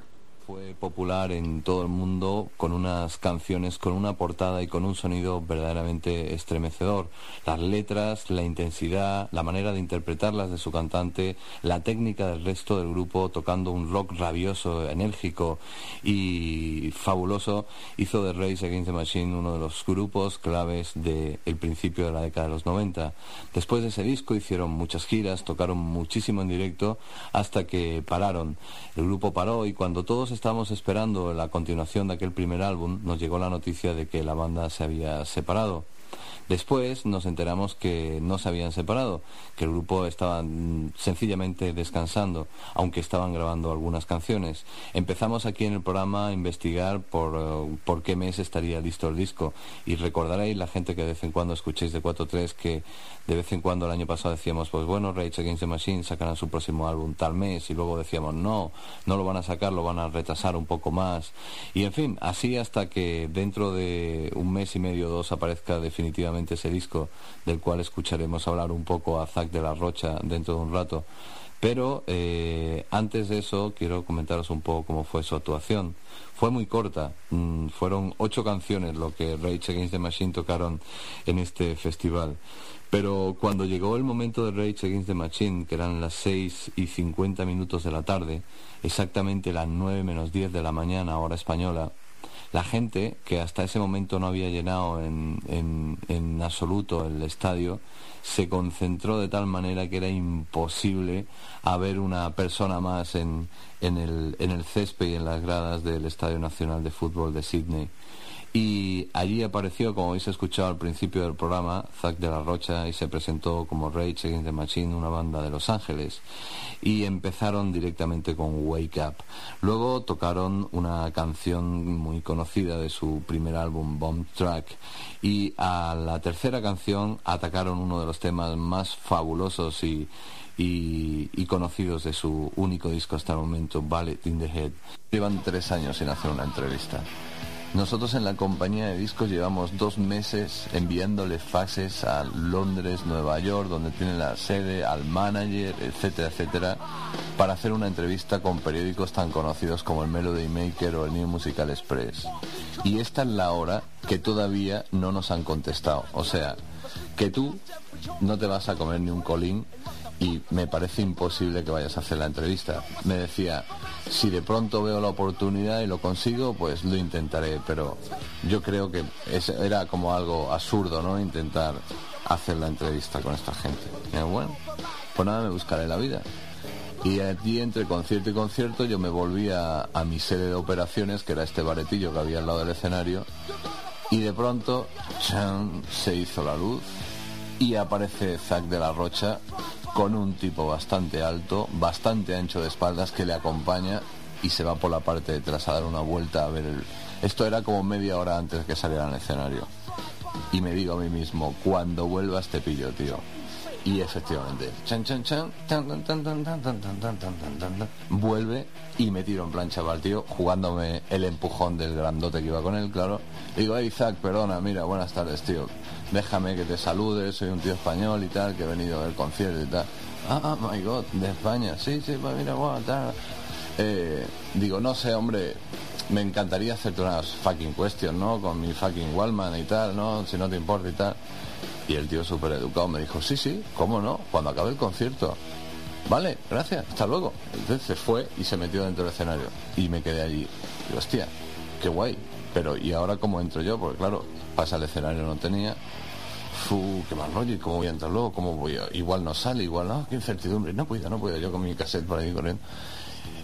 Fue popular en todo el mundo con unas canciones, con una portada y con un sonido verdaderamente estremecedor. Las letras, la intensidad, la manera de interpretarlas de su cantante, la técnica del resto del grupo tocando un rock rabioso, enérgico y fabuloso, hizo de Rage Against the Machine uno de los grupos claves del principio de la década de los 90. Después de ese disco hicieron muchas giras, tocaron muchísimo en directo hasta que pararon. El grupo paró y cuando todos estábamos esperando la continuación de aquel primer álbum, nos llegó la noticia de que la banda se había separado. Después nos enteramos que no se habían separado, que el grupo estaba mm, sencillamente descansando, aunque estaban grabando algunas canciones. Empezamos aquí en el programa a investigar por, eh, por qué mes estaría listo el disco y recordaréis la gente que de vez en cuando escuchéis de 4-3 que de vez en cuando el año pasado decíamos, pues bueno, Rage Against the Machine sacarán su próximo álbum tal mes y luego decíamos, no, no lo van a sacar, lo van a retrasar un poco más. Y en fin, así hasta que dentro de un mes y medio o dos aparezca definitivamente ese disco del cual escucharemos hablar un poco a Zack de la Rocha dentro de un rato. Pero eh, antes de eso quiero comentaros un poco cómo fue su actuación. Fue muy corta, mm, fueron ocho canciones lo que Rage Against the Machine tocaron en este festival. Pero cuando llegó el momento de Rage Against the Machine, que eran las 6 y 50 minutos de la tarde, exactamente las 9 menos 10 de la mañana, hora española, la gente, que hasta ese momento no había llenado en, en, en absoluto el estadio, se concentró de tal manera que era imposible haber una persona más en, en, el, en el césped y en las gradas del Estadio Nacional de Fútbol de Sydney. Y allí apareció, como habéis escuchado al principio del programa, Zack de la Rocha y se presentó como Rage Against the Machine, una banda de Los Ángeles. Y empezaron directamente con Wake Up. Luego tocaron una canción muy conocida de su primer álbum, Bomb Track. Y a la tercera canción atacaron uno de los temas más fabulosos y, y, y conocidos de su único disco hasta el momento, Ballet in the Head. Llevan tres años sin hacer una entrevista. Nosotros en la compañía de discos llevamos dos meses enviándole faxes a Londres, Nueva York, donde tiene la sede, al manager, etcétera, etcétera, para hacer una entrevista con periódicos tan conocidos como el Melody Maker o el New Musical Express. Y esta es la hora que todavía no nos han contestado. O sea, que tú no te vas a comer ni un colín y me parece imposible que vayas a hacer la entrevista. Me decía, si de pronto veo la oportunidad y lo consigo, pues lo intentaré, pero yo creo que era como algo absurdo, ¿no? Intentar hacer la entrevista con esta gente. Yo, bueno, pues nada, me buscaré la vida. Y allí entre concierto y concierto yo me volví a, a mi sede de operaciones, que era este baretillo que había al lado del escenario, y de pronto ¡chan! se hizo la luz y aparece Zack de la Rocha con un tipo bastante alto, bastante ancho de espaldas que le acompaña y se va por la parte de atrás a dar una vuelta a ver el... Esto era como media hora antes que saliera al escenario. Y me digo a mí mismo, cuando vuelva este pillo, tío. Y efectivamente, chan, chan, chan, tan, tan, tan, tan, tan, tan, tan, tan, tan, vuelve y me tiro en plancha el tío, jugándome el empujón del grandote que iba con él, claro. Digo, hey, Isaac, perdona, mira, buenas tardes, tío. Déjame que te salude, soy un tío español y tal, que he venido ver concierto y tal. Ah, ah, my God, de España, sí, sí, pues mira, guau, tal. Eh, digo, no sé, hombre, me encantaría hacerte unas fucking questions, ¿no? Con mi fucking Wallman y tal, ¿no? Si no te importa y tal. Y el tío súper educado me dijo, sí, sí, cómo no, cuando acabe el concierto. Vale, gracias, hasta luego. Entonces se fue y se metió dentro del escenario. Y me quedé allí. Y hostia, qué guay. Pero, ¿y ahora cómo entro yo? Porque claro, pasa el escenario no tenía. Fu, qué mal rollo, ¿y cómo voy a entrar luego? ¿Cómo voy a...? Igual no sale, igual no, qué incertidumbre. No puedo, no puedo, yo con mi cassette por ahí corriendo.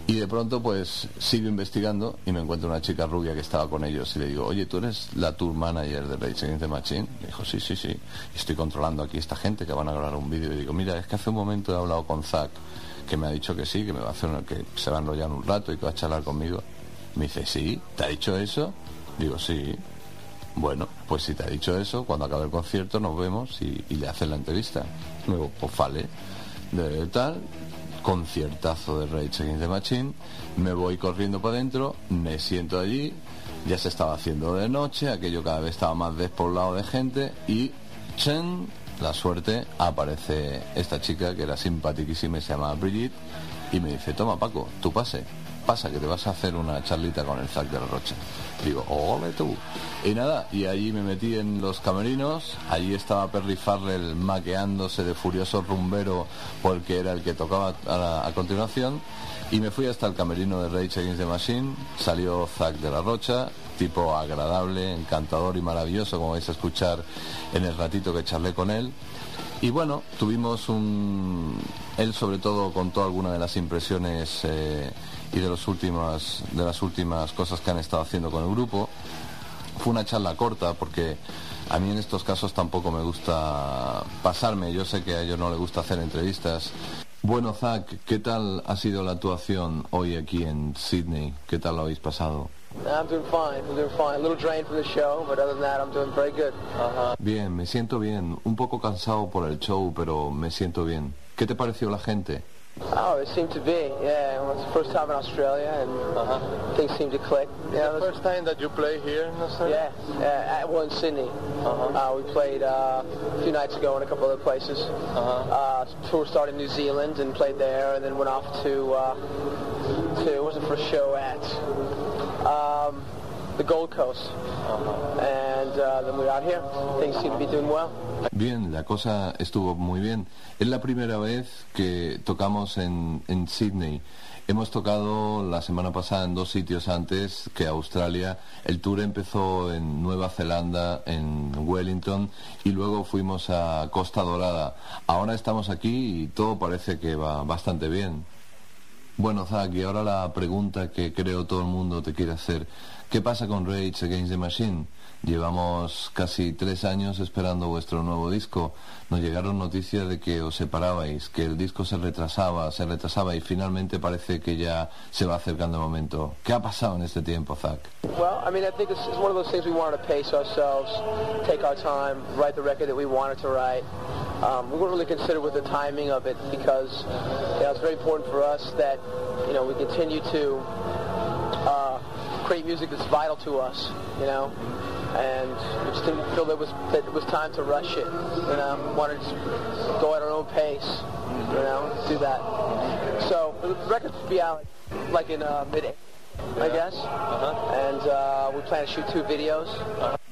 Y de pronto pues sigo investigando y me encuentro una chica rubia que estaba con ellos y le digo, oye, ¿tú eres la tour manager de Rage Against the Machine? Me dijo, sí, sí, sí. Estoy controlando aquí esta gente que van a grabar un vídeo y digo, mira, es que hace un momento he hablado con Zack que me ha dicho que sí, que me va a hacer que se va a enrollar un rato y que va a charlar conmigo. Me dice, sí, ¿te ha dicho eso? Digo, sí. Bueno, pues si te ha dicho eso, cuando acabe el concierto nos vemos y, le hacen la entrevista. Luego, pues vale, de tal, conciertazo de Rage Against the Machine, me voy corriendo para adentro, me siento allí, ya se estaba haciendo de noche, aquello cada vez estaba más despoblado de gente y chen, la suerte, aparece esta chica que era simpaticísima y se llama Brigitte y me dice, toma Paco, tú pase, pasa que te vas a hacer una charlita con el Zac de la Rocha. Digo, ole tú. Y nada, y allí me metí en los camerinos, allí estaba Perry Farrell maqueándose de furioso rumbero porque era el que tocaba a, a continuación, y me fui hasta el camerino de Rage Against the Machine, salió Zac de la Rocha, tipo agradable, encantador y maravilloso, como vais a escuchar en el ratito que charlé con él. Y bueno, tuvimos un... Él sobre todo contó algunas de las impresiones eh, y de, los últimas, de las últimas cosas que han estado haciendo con el grupo. Fue una charla corta porque a mí en estos casos tampoco me gusta pasarme. Yo sé que a ellos no les gusta hacer entrevistas. Bueno, Zach, ¿qué tal ha sido la actuación hoy aquí en Sydney? ¿Qué tal lo habéis pasado? I'm doing fine. I'm doing fine. A little drained from the show, but other than that, I'm doing very good. Uh-huh. Bien, me siento bien. Un poco cansado por el show, pero me siento bien. ¿Qué te pareció la gente? Oh, it seemed to be. Yeah, well, it's the first time in Australia, and things seemed to click. Yeah, it was- First time that you play here in Australia? yeah. yeah at, well, in Sydney. Uh, huh. we played uh, a few nights ago in a couple other places. Uh, tour started in New Zealand and played there, and then went off to uh, to what was the first show at um, the Gold Coast, and uh, then we're out here. Things seem to be doing well. Bien, la cosa estuvo muy bien. Es la primera vez que tocamos en, en Sydney. Hemos tocado la semana pasada en dos sitios antes que Australia. El tour empezó en Nueva Zelanda, en Wellington, y luego fuimos a Costa Dorada. Ahora estamos aquí y todo parece que va bastante bien. Bueno, Zach, y ahora la pregunta que creo todo el mundo te quiere hacer. ¿Qué pasa con Rage Against the Machine? Llevamos casi tres años esperando vuestro nuevo disco. Nos llegaron noticias de que os separabais, que el disco se retrasaba, se retrasaba y finalmente parece que ya se va acercando el momento. ¿Qué ha pasado en este tiempo, Zach? Well, I mean, I think it's, one of those things we wanted to pace ourselves, take our time, write the record that we wanted to write. Um, we weren't really considered with the timing of it because you know, it's very important for us that you know we continue to uh, create music that's vital to us. You know, and we just didn't feel that it was that it was time to rush it. You know, we wanted to go at our own pace. You know, do that. So the record will be out like in uh, mid. I guess. And uh, we plan to shoot two videos.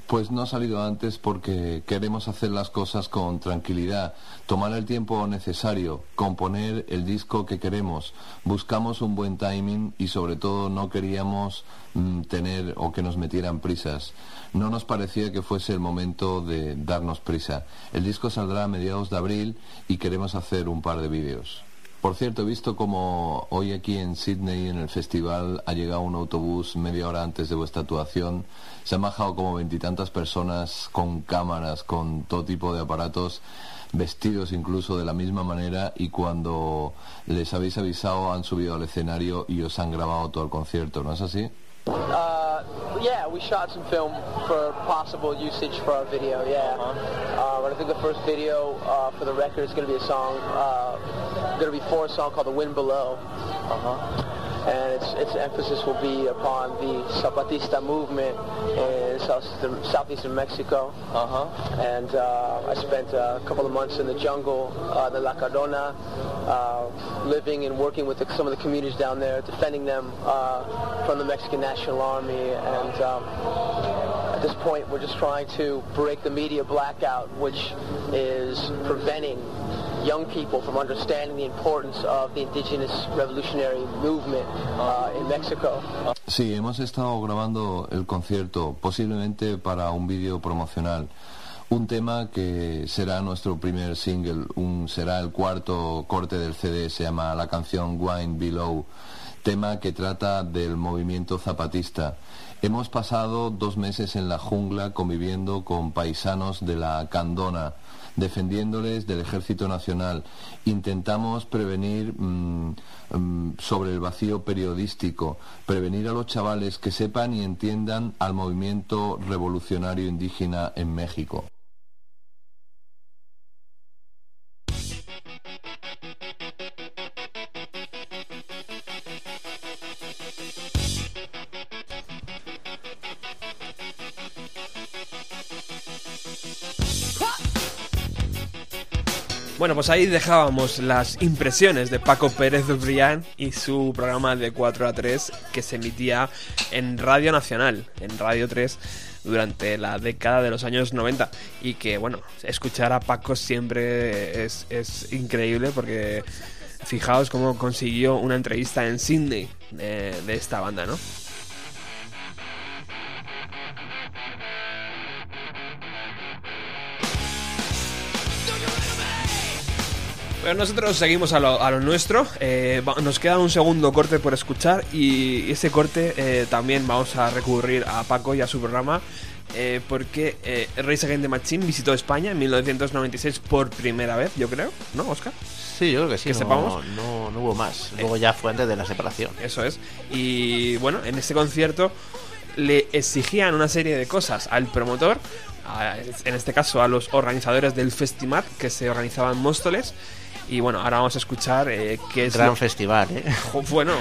Pues no ha salido antes porque queremos hacer las cosas con tranquilidad, tomar el tiempo necesario, componer el disco que queremos. Buscamos un buen timing y sobre todo no queríamos mm, tener o que nos metieran prisas. No nos parecía que fuese el momento de darnos prisa. El disco saldrá a mediados de abril y queremos hacer un par de vídeos. Por cierto, he visto como hoy aquí en Sydney, en el festival, ha llegado un autobús media hora antes de vuestra actuación. Se han bajado como veintitantas personas con cámaras, con todo tipo de aparatos, vestidos incluso de la misma manera y cuando les habéis avisado han subido al escenario y os han grabado todo el concierto, ¿no es así? Uh, yeah, we shot some film for possible usage for our video. Yeah, uh, and I think the first video uh, for the record is going to be a song, uh, going to be for a song called "The Wind Below," uh-huh. And its its emphasis will be upon the Zapatista movement in southeastern, southeastern Mexico. Uh-huh. And uh, I spent a couple of months in the jungle, uh, the La Cardona, uh, living and working with the, some of the communities down there, defending them uh, from the Mexican National Army. And um, at this point, we're just trying to break the media blackout, which is preventing young people from understanding the importance of the indigenous revolutionary movement uh, in Mexico. Sí, hemos estado grabando el concierto, posiblemente para un vídeo promocional. Un tema que será nuestro primer single, un, será el cuarto corte del CD, se llama la canción Wine Below, tema que trata del movimiento zapatista. Hemos pasado dos meses en la jungla conviviendo con paisanos de la Candona, defendiéndoles del Ejército Nacional. Intentamos prevenir mm, mm, sobre el vacío periodístico, prevenir a los chavales que sepan y entiendan al movimiento revolucionario indígena en México. Bueno, pues ahí dejábamos las impresiones de Paco Pérez Brián y su programa de 4 a 3 que se emitía en Radio Nacional, en Radio 3, durante la década de los años 90. Y que, bueno, escuchar a Paco siempre es, es increíble porque fijaos cómo consiguió una entrevista en Sydney de, de esta banda, ¿no? Bueno, nosotros seguimos a lo, a lo nuestro. Eh, nos queda un segundo corte por escuchar y ese corte eh, también vamos a recurrir a Paco y a su programa eh, porque eh, Race Against the Machine visitó España en 1996 por primera vez, yo creo, ¿no, Oscar? Sí, yo creo que sí. Que no, sepamos. No, no hubo más. Luego ya fue antes de la separación. Eso es. Y bueno, en este concierto le exigían una serie de cosas al promotor, a- en este caso a los organizadores del Festimat que se organizaban en Móstoles. Y bueno, ahora vamos a escuchar eh, qué es Gran lo- festival, ¿eh? Bueno,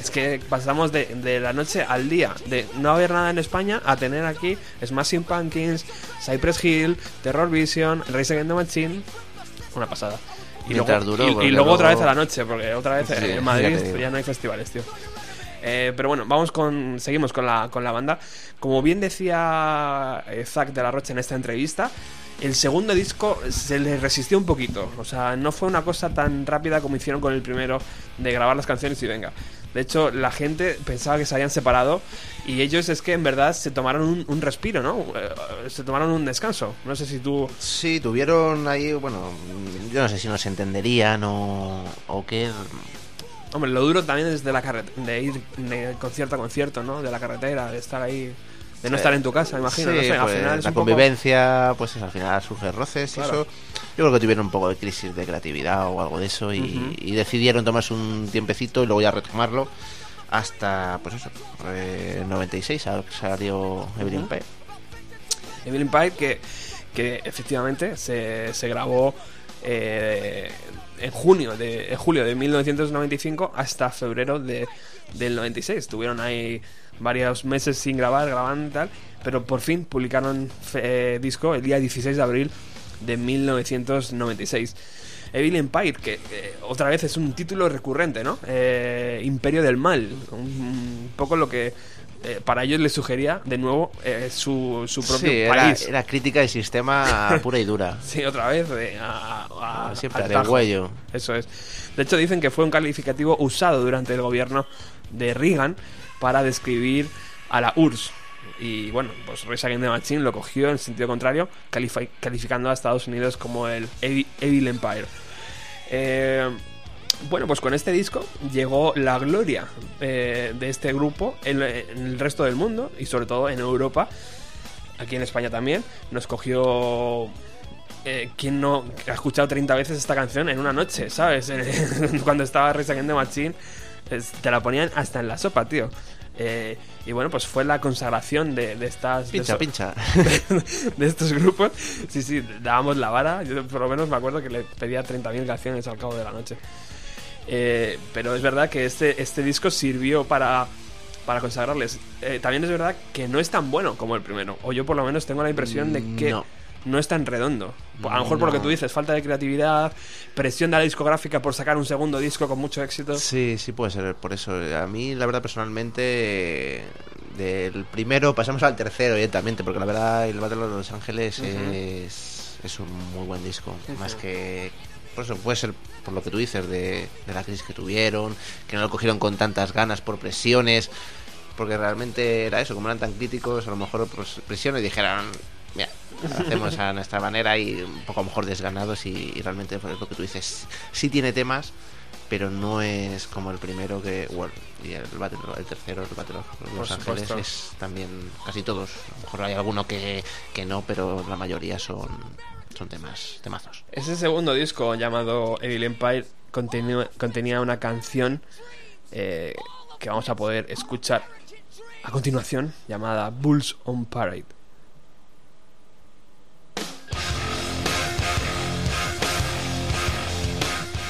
es que pasamos de, de la noche al día, de no haber nada en España a tener aquí Smashing Pumpkins, Cypress Hill, Terror Vision, Race Against the Machine. Una pasada. Y Mientras luego, y- luego otra vez a la noche, porque otra vez Sí, en Madrid ya no hay festivales, tío. Eh, pero bueno, vamos con. Seguimos con la, con la banda. Como bien decía eh, Zack de la Rocha en esta entrevista, el segundo disco se le resistió un poquito. O sea, no fue una cosa tan rápida como hicieron con el primero de grabar las canciones y venga. De hecho, la gente pensaba que se habían separado y ellos es que en verdad se tomaron un, un respiro, ¿no? Eh, Se tomaron un descanso. No sé si tú. Sí, tuvieron ahí, bueno, yo no sé si nos entenderían o, o qué. Hombre, lo duro también es de la carret de ir de concierto a concierto, ¿no? De la carretera, de estar ahí, de no estar en tu casa, imagino. Sí, no sé, al pues, final es la poco- convivencia, pues al final surge roces Claro. y eso. Yo creo que tuvieron un poco de crisis de creatividad o algo de eso y, y decidieron tomarse un tiempecito y luego ya retomarlo hasta, pues eso, eh, 96 sal- salió Evelyn Ujú. Pye. Emily Pike, que, que efectivamente se, se grabó eh, en junio de en julio de 1995 hasta febrero de, del 96. Tuvieron ahí varios meses sin grabar, grabando y tal, pero por fin publicaron eh, disco el día 16 de abril de 1996. Evil Empire, que otra vez es un título recurrente, ¿no? Eh, Imperio del Mal, un poco lo que eh, para ellos les sugería de nuevo eh, su, su propio Sí, era, país. era crítica del sistema pura y dura. Sí, otra vez eh, a, a- Siempre al huello. Eso es. De hecho, dicen que fue un calificativo usado durante el gobierno de Reagan para describir a la URSS. Y bueno, pues Race Against the Machine lo cogió en sentido contrario, califi- calificando a Estados Unidos como el Evil, Evil Empire. Eh, bueno, pues con este disco llegó la gloria eh, de este grupo en, en el resto del mundo y sobre todo en Europa, aquí en España también. Nos cogió eh, ¿quién no ha escuchado 30 veces esta canción en una noche, ¿sabes? Cuando estaba Rage Machine, es- te la ponían hasta en la sopa, tío. Eh, y bueno, pues fue la consagración de, de estas... de Pincha, pincha. de estos grupos. Sí, sí, dábamos la vara. Yo por lo menos me acuerdo que le pedía 30.000 canciones al cabo de la noche. Eh, pero es verdad que este, este disco sirvió para, para consagrarles. Eh, también es verdad que no es tan bueno como el primero. O yo por lo menos tengo la impresión de que No. no, es tan redondo. A lo mejor por lo que No. tú dices, falta de creatividad, presión de la discográfica por sacar un segundo disco con mucho éxito. Sí, sí puede ser por eso. A mí, la verdad, personalmente, eh, del primero pasamos al tercero directamente, porque la verdad, el Battle of Los Ángeles es, es un muy buen disco. más que. Por eso puede ser por lo que tú dices, de, de la crisis que tuvieron, que no lo cogieron con tantas ganas por presiones, porque realmente era eso, como eran tan críticos, a lo mejor por presiones dijeron. Mira, hacemos a nuestra manera y un poco a lo mejor desganados y, y realmente pues, es lo que tú dices, sí tiene temas, pero no es como el primero que bueno y el, Battle- el tercero el Battle of Los Por Ángeles es también casi todos a lo mejor hay alguno que, que no pero la mayoría son son temas temazos Ese segundo disco llamado Evil Empire contenía una canción eh, que vamos a poder escuchar a continuación llamada Bulls on Parade.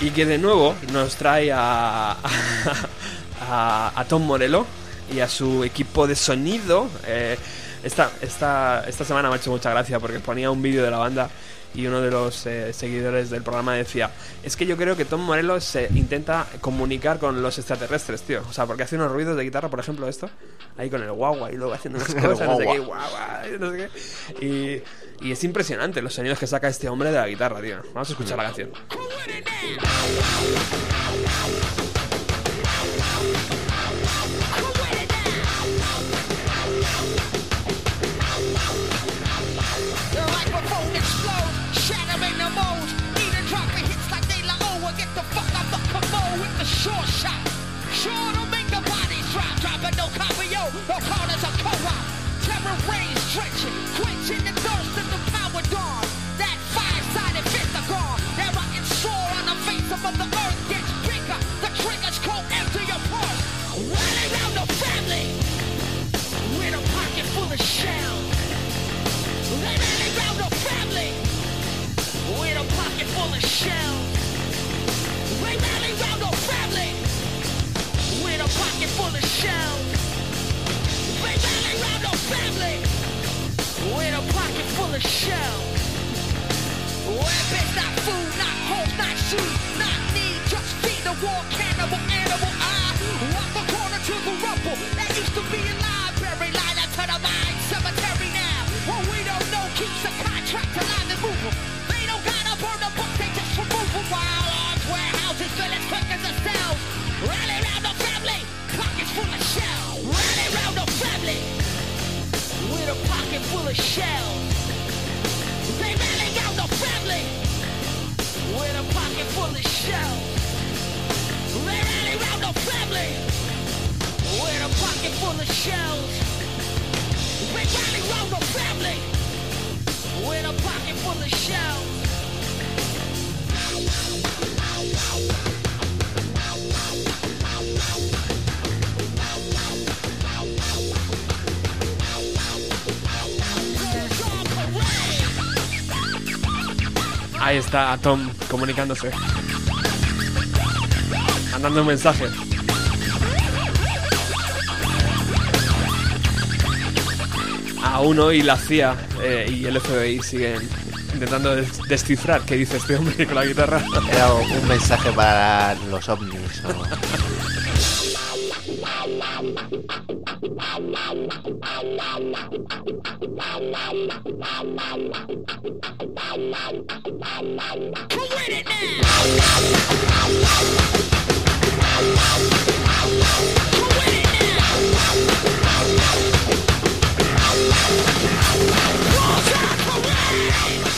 Y que de nuevo nos trae a, a, a Tom Morello y a su equipo de sonido. Eh, esta, esta, esta semana me ha hecho mucha gracia porque ponía un vídeo de la banda y uno de los eh, seguidores del programa decía, es que yo creo que Tom Morello se intenta comunicar con los extraterrestres, tío. O sea, porque hace unos ruidos de guitarra, por ejemplo, esto, ahí con el guagua y luego haciendo unas cosas, no sé qué, guagua, no sé qué. Y, y es impresionante los sonidos que saca este hombre de la guitarra, tío. Vamos a escuchar la canción. Short shot. Sure to make the body drop, dropping no cabrio, no corners of co-op. Terror rays drenching, quenching the thirst of the power dawn. That five-sided pentagon, that rotten sore on the face of the earth gets bigger. The triggers go empty your pulse. Rally round the family with a pocket full of shells. They rally round the family with a pocket full of shells. Pocket full of shells. They rally round the family with a pocket full of shells. Weapons, not food, not homes, not shoes, not need, just feed the war cannibal animal. I walk the corner to the rubble that used to be a library, line up to the mine cemetery now. What we don't know keeps the contract alive and moving. Full shells. They rally round the family with a pocket full of shells. They rally round the family with a pocket full of shells. They rally round the family with a pocket full of shells. Ahí está Tom comunicándose. Mandando un mensaje. Aún hoy la CIA eh, y el FBI siguen intentando des- descifrar qué dice este hombre con la guitarra. era un mensaje para los ovnis With it now. With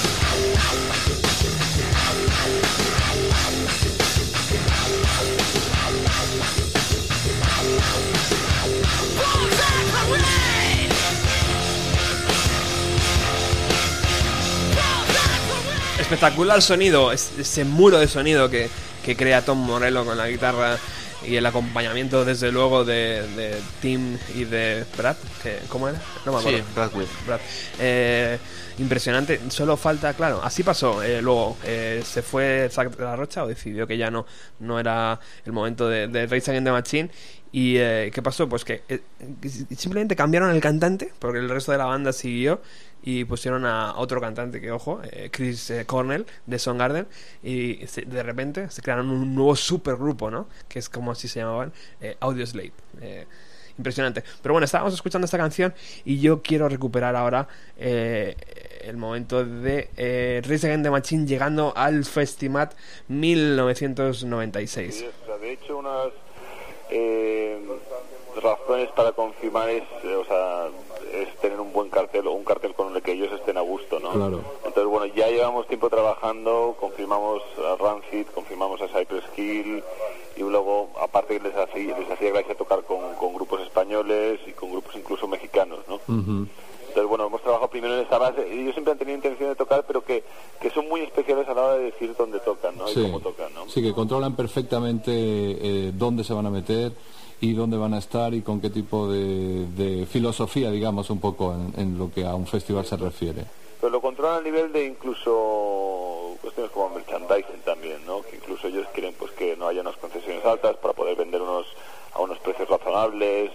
espectacular sonido, es- ese muro de sonido que, que crea Tom Morello con la guitarra y el acompañamiento desde luego de, de Tim y de Brad, que, ¿cómo era? No me acuerdo. Sí. Brad. Eh, impresionante. Solo falta, claro, así pasó. eh, luego eh, se fue Zack de la Rocha o decidió que ya no, no era el momento de, de Rage Against the Machine. ¿Y eh, qué pasó? Pues que eh, simplemente cambiaron el cantante, porque el resto de la banda siguió. Y pusieron a otro cantante que, ojo, eh, Chris eh, Cornell de Soundgarden. Y se- de repente se crearon un nuevo supergrupo, ¿no? Que es como así se llamaban, eh, Audioslave. Impresionante. Pero bueno, estábamos escuchando esta canción y yo quiero recuperar ahora el momento de eh, Rage Against the Machine llegando al Festimat 1996. Sí, de hecho, unas eh, razones para confirmar es, eh, o sea, es tener un buen cartel o un cartel con el que ellos estén a gusto, ¿no? Claro. Entonces, bueno, ya llevamos tiempo trabajando, confirmamos a Rancid, confirmamos a Cypress Hill y luego, aparte, les hacía, les hacía gracia tocar con, con grupos españoles y con grupos incluso mexicanos, ¿no? Entonces, bueno, hemos trabajado primero en esa base y ellos siempre han tenido intención de tocar, pero que, que son muy especiales a la hora de decir dónde tocan, ¿no? Y Sí. cómo tocan, ¿no? Sí, que controlan perfectamente eh, dónde se van a meter y dónde van a estar y con qué tipo de, de filosofía, digamos, un poco en, en lo que a un festival se refiere. Pero lo controlan a nivel de incluso cuestiones como merchandising también, ¿no? Que incluso ellos quieren pues que no haya unas concesiones altas para poder vender unos a unos precios razonables,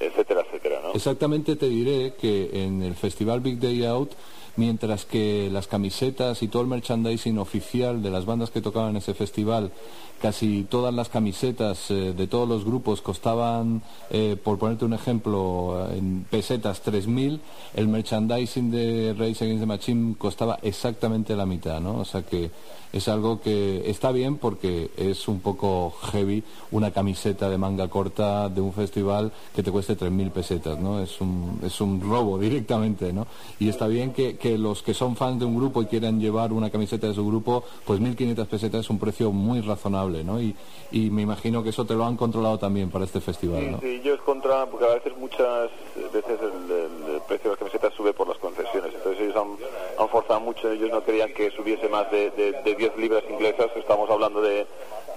etcétera, etcétera, ¿no? Exactamente te diré que en el festival Big Day Out, mientras que las camisetas y todo el merchandising oficial de las bandas que tocaban en ese festival, casi todas las camisetas eh, de todos los grupos costaban, eh, por ponerte un ejemplo, en pesetas 3.000, el merchandising de Race Against the Machine costaba exactamente la mitad, ¿no? O sea que es algo que está bien porque es un poco heavy una camiseta de manga corta de un festival que te cueste 3.000 pesetas, ¿no? Es un, es un robo directamente, ¿no? Y está bien que, que los que son fans de un grupo y quieran llevar una camiseta de su grupo, pues 1.500 pesetas es un precio muy razonable, ¿no? Y, y me imagino que eso te lo han controlado también para este festival, Sí, ¿no? sí, ellos controlan, porque a veces muchas veces el, el- el precio de las camisetas sube por las concesiones, entonces ellos han, han forzado mucho, ellos no querían que subiese más de, de, de 10 libras inglesas, estamos hablando de,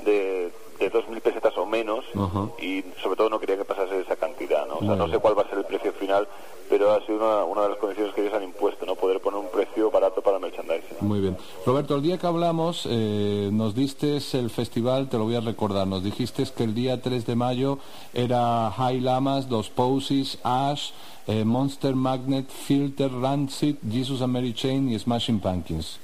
de, de 2.000 pesetas o menos, y sobre todo no querían que pasase esa cantidad, ¿no? O sea, Muy no sé cuál va a ser el precio final, pero ha sido una, una de las condiciones que ellos han impuesto, ¿no? Poder poner un precio barato para el merchandising. Muy bien. Roberto, el día que hablamos eh, nos diste el festival, te lo voy a recordar, nos dijiste que el día 3 de mayo era High Lamas, Los Posies, Ash, eh, Monster Magnet, Filter, Rancid, Jesus and Mary Chain y Smashing Pumpkins.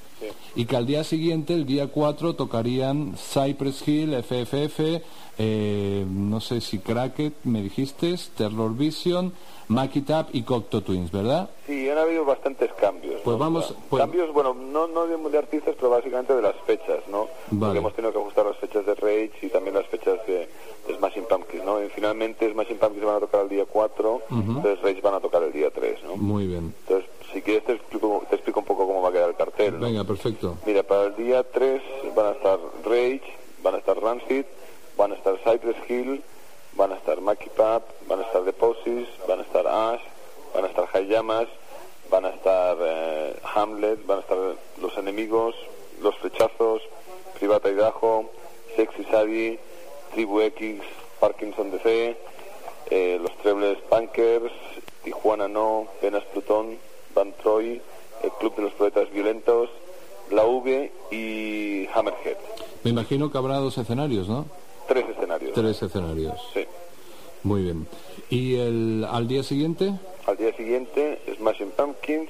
Y que al día siguiente, el día 4, tocarían Cypress Hill, FFF, eh, no sé si Cracket, me dijiste, Terror Vision, Macky Tap y Cocteau Twins, ¿verdad? Sí, han habido bastantes cambios. Pues ¿no? vamos, pues- Cambios, bueno, no, no de, artistas, pero básicamente de las fechas, ¿no? Vale. Porque hemos tenido que ajustar las fechas de Rage y también las fechas de, de Smashing Pumpkins, ¿no? Y finalmente Smashing Pumpkins van a tocar el día 4, Ujú. entonces Rage van a tocar el día 3, ¿no? Muy bien. Entonces, si quieres te explico, te explico un poco cómo va a quedar el cartel, ¿no? Venga, perfecto. Mira, para el día 3 van a estar Rage, van a estar Rancid, van a estar Cypress Hill, van a estar Mackie Pap, van a estar The Posies, van a estar Ash, van a estar High Llamas, van a estar eh, Hamlet, van a estar Los Enemigos, Los Flechazos, Privata Idaho, Sexy Sadie, Tribu X, Parkinson DC, eh, Los Trebles Punkers, Tijuana No, Venas Plutón, Van Troy, el Club de los Poetas Violentos, La V y Hammerhead. Me imagino que habrá dos escenarios, ¿no? Tres escenarios. Tres escenarios. Sí. Muy bien. ¿Y el, al día siguiente? Al día siguiente, Smashing Pumpkins,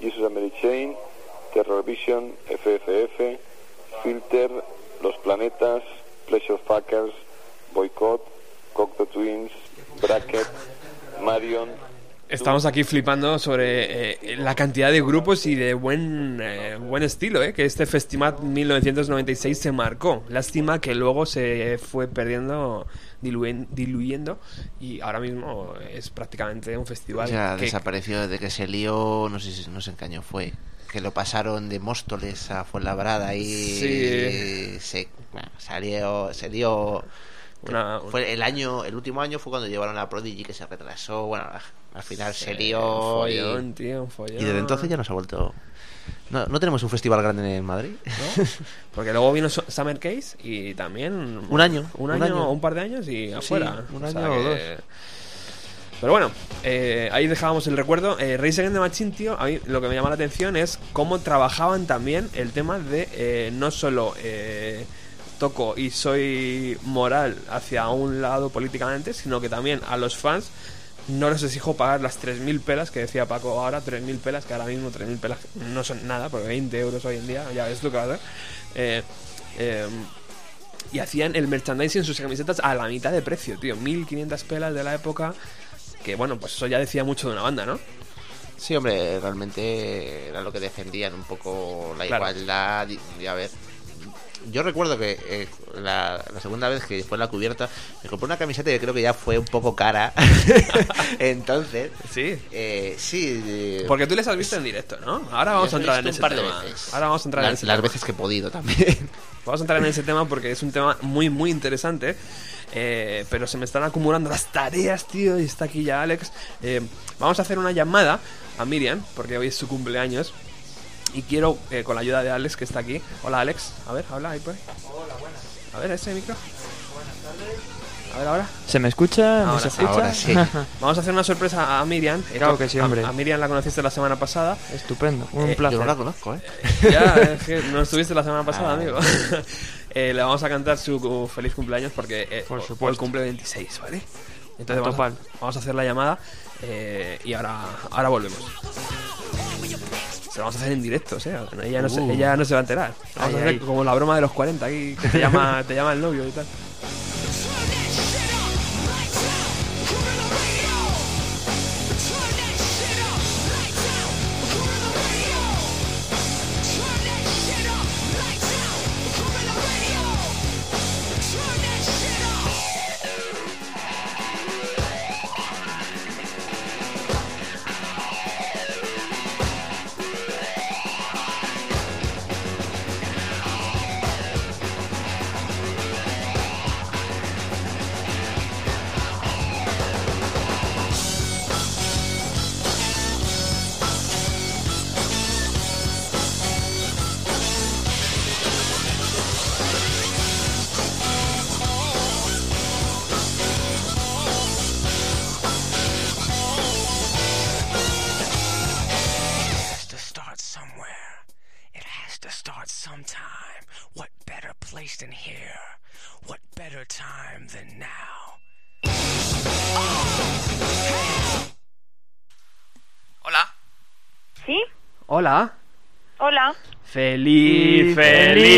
Jesus and Mary Chain, Terror Vision, FFF, Filter, Los Planetas, Pleasure Fuckers, Boycott, Cocteau Twins, Bracket, Marion, Estamos aquí flipando sobre eh, la cantidad de grupos y de buen eh, buen estilo eh, que este Festival 1996 se marcó. Lástima que luego se fue perdiendo, diluen- diluyendo y ahora mismo es prácticamente un festival Ya que- desapareció desde que se lió, no sé, si- no sé en qué año fue. Que lo pasaron de Móstoles a Fuenlabrada y Sí. se, bueno, salió, se dio Una- Fue el año, el último año fue cuando llevaron a Prodigy que se retrasó. Bueno, al final se un lió. y- follón, tío, un follón. Y desde entonces ya nos ha vuelto. No, no tenemos un festival grande en Madrid. ¿no? Porque luego vino Summer Case y también... Un año, Un un año, año. un par de años y afuera. un O sea año o que- dos. Pero bueno, eh, ahí dejábamos el recuerdo. Eh, Rage Against the Machine, tío, a mí lo que me llama la atención es cómo trabajaban también el tema de eh, no solo eh, toco y soy moral hacia un lado políticamente, sino que también a los fans no les exijo pagar las 3.000 pelas que decía Paco ahora, 3.000 pelas, que ahora mismo 3.000 pelas no son nada, porque 20 euros hoy en día, ya ves tú que va a. Eh, eh, y hacían el merchandising en sus camisetas a la mitad de precio, tío. 1500 pelas de la época. Que bueno, pues eso ya decía mucho de una banda, ¿no? Sí, hombre, realmente era lo que defendían un poco la Claro. igualdad. Y, y a ver, yo recuerdo que eh, la, la segunda vez que fue la cubierta, me compré una camiseta que creo que ya fue un poco cara. Entonces, Sí. eh, sí. eh, Porque tú les has visto en directo, ¿no? Ahora vamos a entrar en ese tema. Ahora vamos a entrar en ese las tema. veces que he podido también. Vamos a entrar en ese tema porque es un tema muy, muy interesante. eh, pero se me están acumulando las tareas, tío. Y está aquí ya Alex. Vamos a hacer una llamada a Miriam, porque hoy es su cumpleaños. Y quiero, eh, con la ayuda de Alex, que está aquí. Hola, Alex. A ver, habla ahí por ahí. Hola, buenas. A ver, ese micro. A ver, ahora. ¿Se me escucha? ¿Me Ahora se escucha? Ahora sí. Vamos a hacer una sorpresa a Miriam. Eh, Claro que sí, a- hombre. A, Miriam la conociste la semana pasada. Estupendo, un Eh, placer. Yo no la conozco, ¿eh? Ya, es que no estuviste la semana pasada, Ah. amigo. Eh, le vamos a cantar su feliz cumpleaños porque eh, Por hoy supuesto. cumple 26, ¿vale? Entonces vamos a, vamos a hacer la llamada eh, y ahora, ahora volvemos. Se lo vamos a hacer en directo, o sea, ella no, se, Uh. ella no se va a enterar. Vamos Ay, a hacer ay. como la broma de los 40 aquí, que te llama, te llama el novio y tal.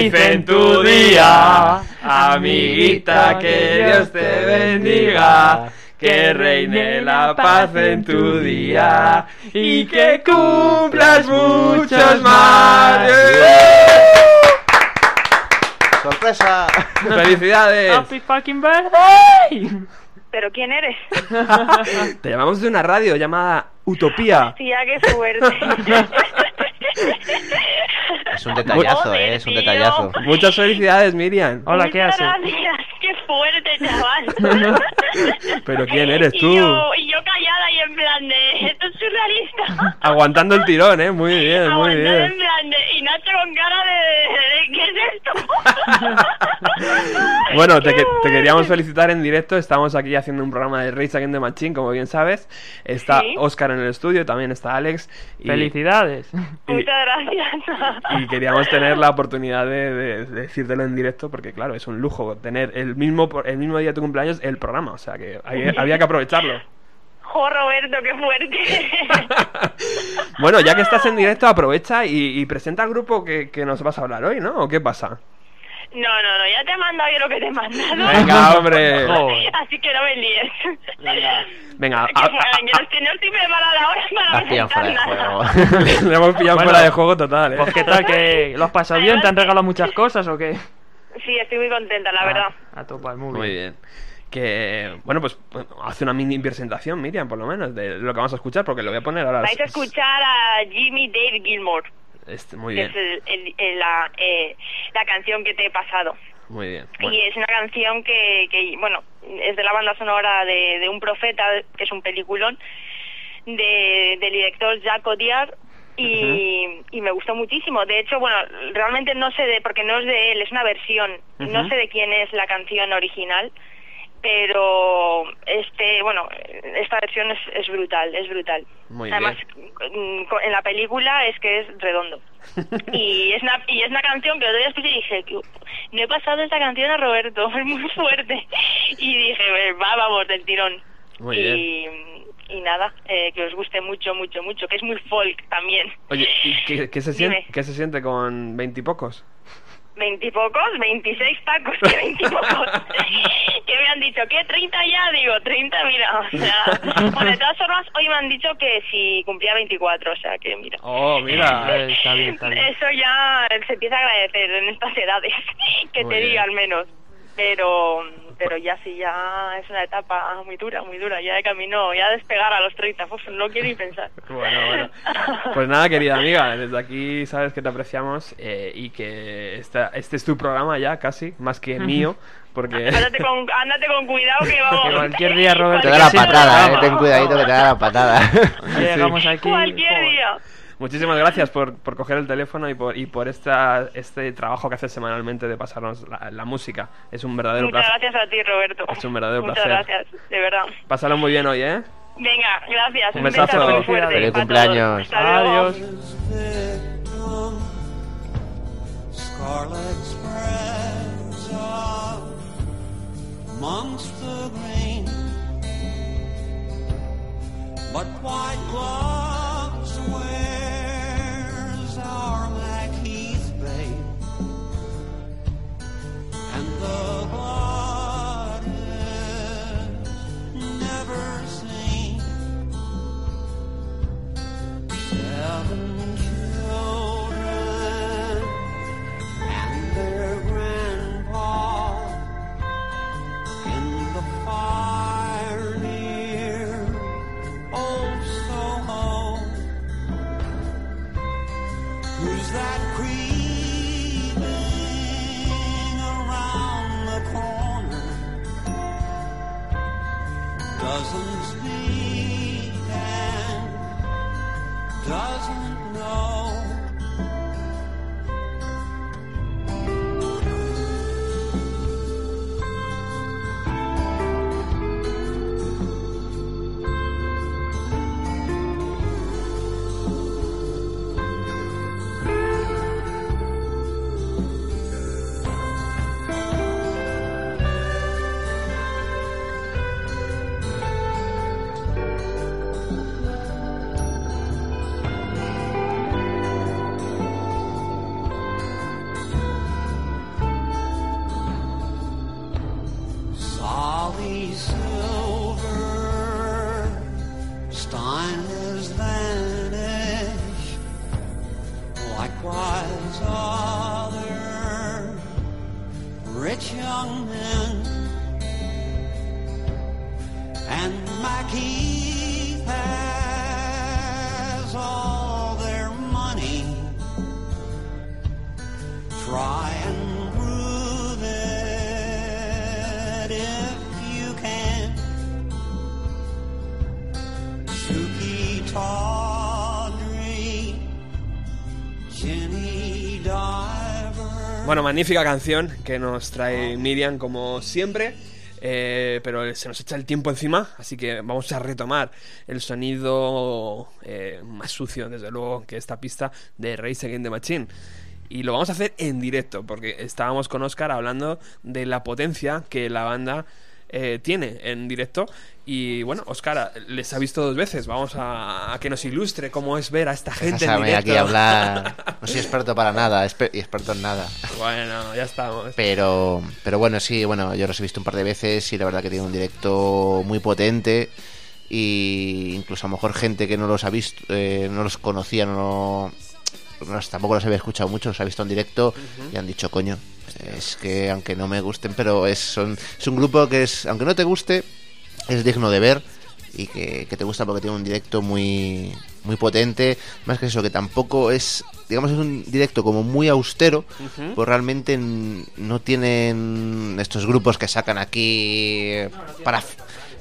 Feliz en tu día, amiguita, que Dios te bendiga, que reine la paz en tu día y que cumplas muchos más. ¡Sorpresa! ¡Felicidades! Happy fucking birthday. ¿Pero quién eres? Te llamamos de una radio llamada Utopía. Tía, qué suerte. Es un detallazo, Joder, ¿eh? Es un tío. detallazo. Muchas felicidades, Miriam. Hola, ¿qué haces? gracias. Qué fuerte, chaval. Pero ¿quién eres tú? Y yo, y yo callada y en plan de... Esto es surrealista. Aguantando el tirón, ¿eh? Muy bien, muy bien. en plan de... Y Nacho con cara de... de- ¿Qué es esto? Bueno, te, queríamos felicitar en directo. Estamos aquí haciendo un programa de Rage Against the Machine, como bien sabes. Está Sí. Oscar en el estudio, también está Alex. Y, Felicidades. Muchas gracias. y queríamos tener la oportunidad de, de- de decírtelo en directo, porque claro, es un lujo tener el mismo, el mismo día de tu cumpleaños el programa. O sea que hay- había que aprovecharlo. Jo, Roberto, qué fuerte. Bueno, ya que estás en directo, aprovecha y, y presenta al grupo que, que nos vas a hablar hoy, ¿no? ¿O qué pasa? No, no, no, ya te he mandado yo lo que te he mandado. Venga, hombre. Así que no me líes. Venga, Que, a- a- que no, que no estoy preparada ahora para presentar nada. juego. le hemos pillado Bueno, fuera de juego total, ¿eh? Pues qué tal, que lo has pasado bien, te han regalado muchas cosas o qué? Sí, estoy muy contenta, la verdad. Ah, a topar, muy bien. Muy bien. Que, bueno, pues hace una mini presentación, Miriam, por lo menos, de lo que vamos a escuchar, porque lo voy a poner ahora. Vais a escuchar a Jimmy Dave Gilmore, Este, muy bien. es el- el- el- la, eh, la canción que te he pasado. Muy bien. Y es una canción que, que, bueno, es de la banda sonora de, de Un Profeta, que es un peliculón, de, del director Jacques Audiard, y, y me gustó muchísimo. De hecho, bueno, realmente no sé de, porque no es de él, es una versión. No sé de quién es la canción original, pero este, bueno, esta versión es, es brutal, es brutal. Muy Además, en la película es que es redondo. y es una y es una canción que otro día escuché y dije, "Tío, no he pasado esta canción a Roberto, es muy fuerte. Y dije, va, vamos, del tirón. Muy y, bien. y nada, eh, que os guste mucho, mucho, mucho, que es muy folk también. Oye, ¿y qué, qué se siente, qué se siente con veintipocos? Veintipocos, veintiséis tacos, que veintipocos. que me han dicho, ¿qué? ¿30 ya? Digo, 30, mira, o sea... Bueno, de todas formas, hoy me han dicho que si cumplía 24, o sea que mira. Oh, mira. Eh, está bien, está bien. Eso ya se empieza a agradecer en estas edades, que Muy te diga al menos. Pero pero ya sí, ya es una etapa muy dura, muy dura, ya de camino, ya despegar a los 30, pues no quiero ni pensar. Bueno, bueno. Pues nada, querida amiga, desde aquí sabes que te apreciamos eh, y que esta, este es tu programa ya casi, más que mío, porque... Ándate con, ándate con cuidado que vamos. Cualquier día, Roberto, Te da la patada, eh. Ten cuidadito que te da la patada. Llegamos aquí. Cualquier día. Muchísimas gracias por, por coger el teléfono y por, y por esta, este trabajo que haces semanalmente de pasarnos la, la música. Es un verdadero Muchas placer. gracias a ti, Roberto. Es un verdadero Muchas placer. gracias, de verdad. Pásalo muy bien hoy, ¿eh? Venga, gracias. Un besazo. besazo muy fuerte Feliz a todos. cumpleaños. Hasta. Adiós. Bueno, magnífica canción que nos trae Miriam como siempre. eh, pero se nos echa el tiempo encima, así que vamos a retomar el sonido eh, más sucio, desde luego, que esta pista de Race Against the Machine. Y lo vamos a hacer en directo, porque estábamos con Oscar hablando de la potencia que la banda eh, tiene en directo. Y bueno, Oscar les ha visto dos veces. Vamos a, a que nos ilustre cómo es ver a esta gente en directo. aquí hablar. No soy experto para nada, y experto en nada. Bueno, ya estamos. Pero, pero bueno, sí, bueno, yo los he visto un par de veces y la verdad que tiene un directo muy potente y incluso a lo mejor gente que no los ha visto, eh, no los conocía, no, no- tampoco los había escuchado mucho, los ha visto en directo y han dicho, coño, es que aunque no me gusten, pero es, son, es un grupo que es, aunque no te guste, es digno de ver y que, que te gusta porque tiene un directo muy, muy potente. Más que eso, que tampoco es, digamos, es un directo como muy austero, pues realmente no tienen estos grupos que sacan aquí para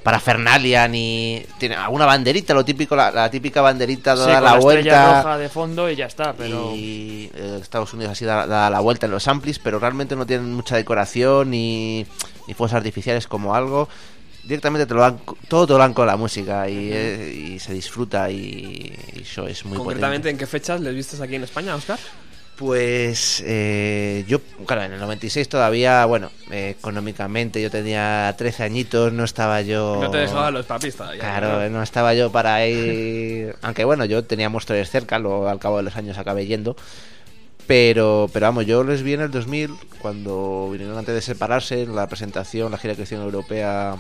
para Fernalia ni tiene alguna banderita, lo típico, la, la típica banderita da la, vuelta roja de fondo y ya está, pero... y eh, Estados Unidos así da, da la vuelta en los amplis, pero realmente no tienen mucha decoración ni, ni fuegos artificiales como algo. Directamente te lo dan, todo te lo dan con la música y, eh, y se disfruta y, y eso es muy Concretamente, potente. ¿en qué fechas les vistes aquí en España, Oscar? Pues eh, yo, claro, en el 96 todavía, bueno, eh, económicamente yo tenía 13 añitos, no estaba yo... No te dejaban los papis todavía. Claro, ¿no? no estaba yo para ir. Aunque bueno, yo tenía Monsters cerca, luego al cabo de los años acabé yendo. Pero, pero vamos, yo les vi en el 2000, cuando vinieron antes de separarse, en la presentación, la gira de creación europea.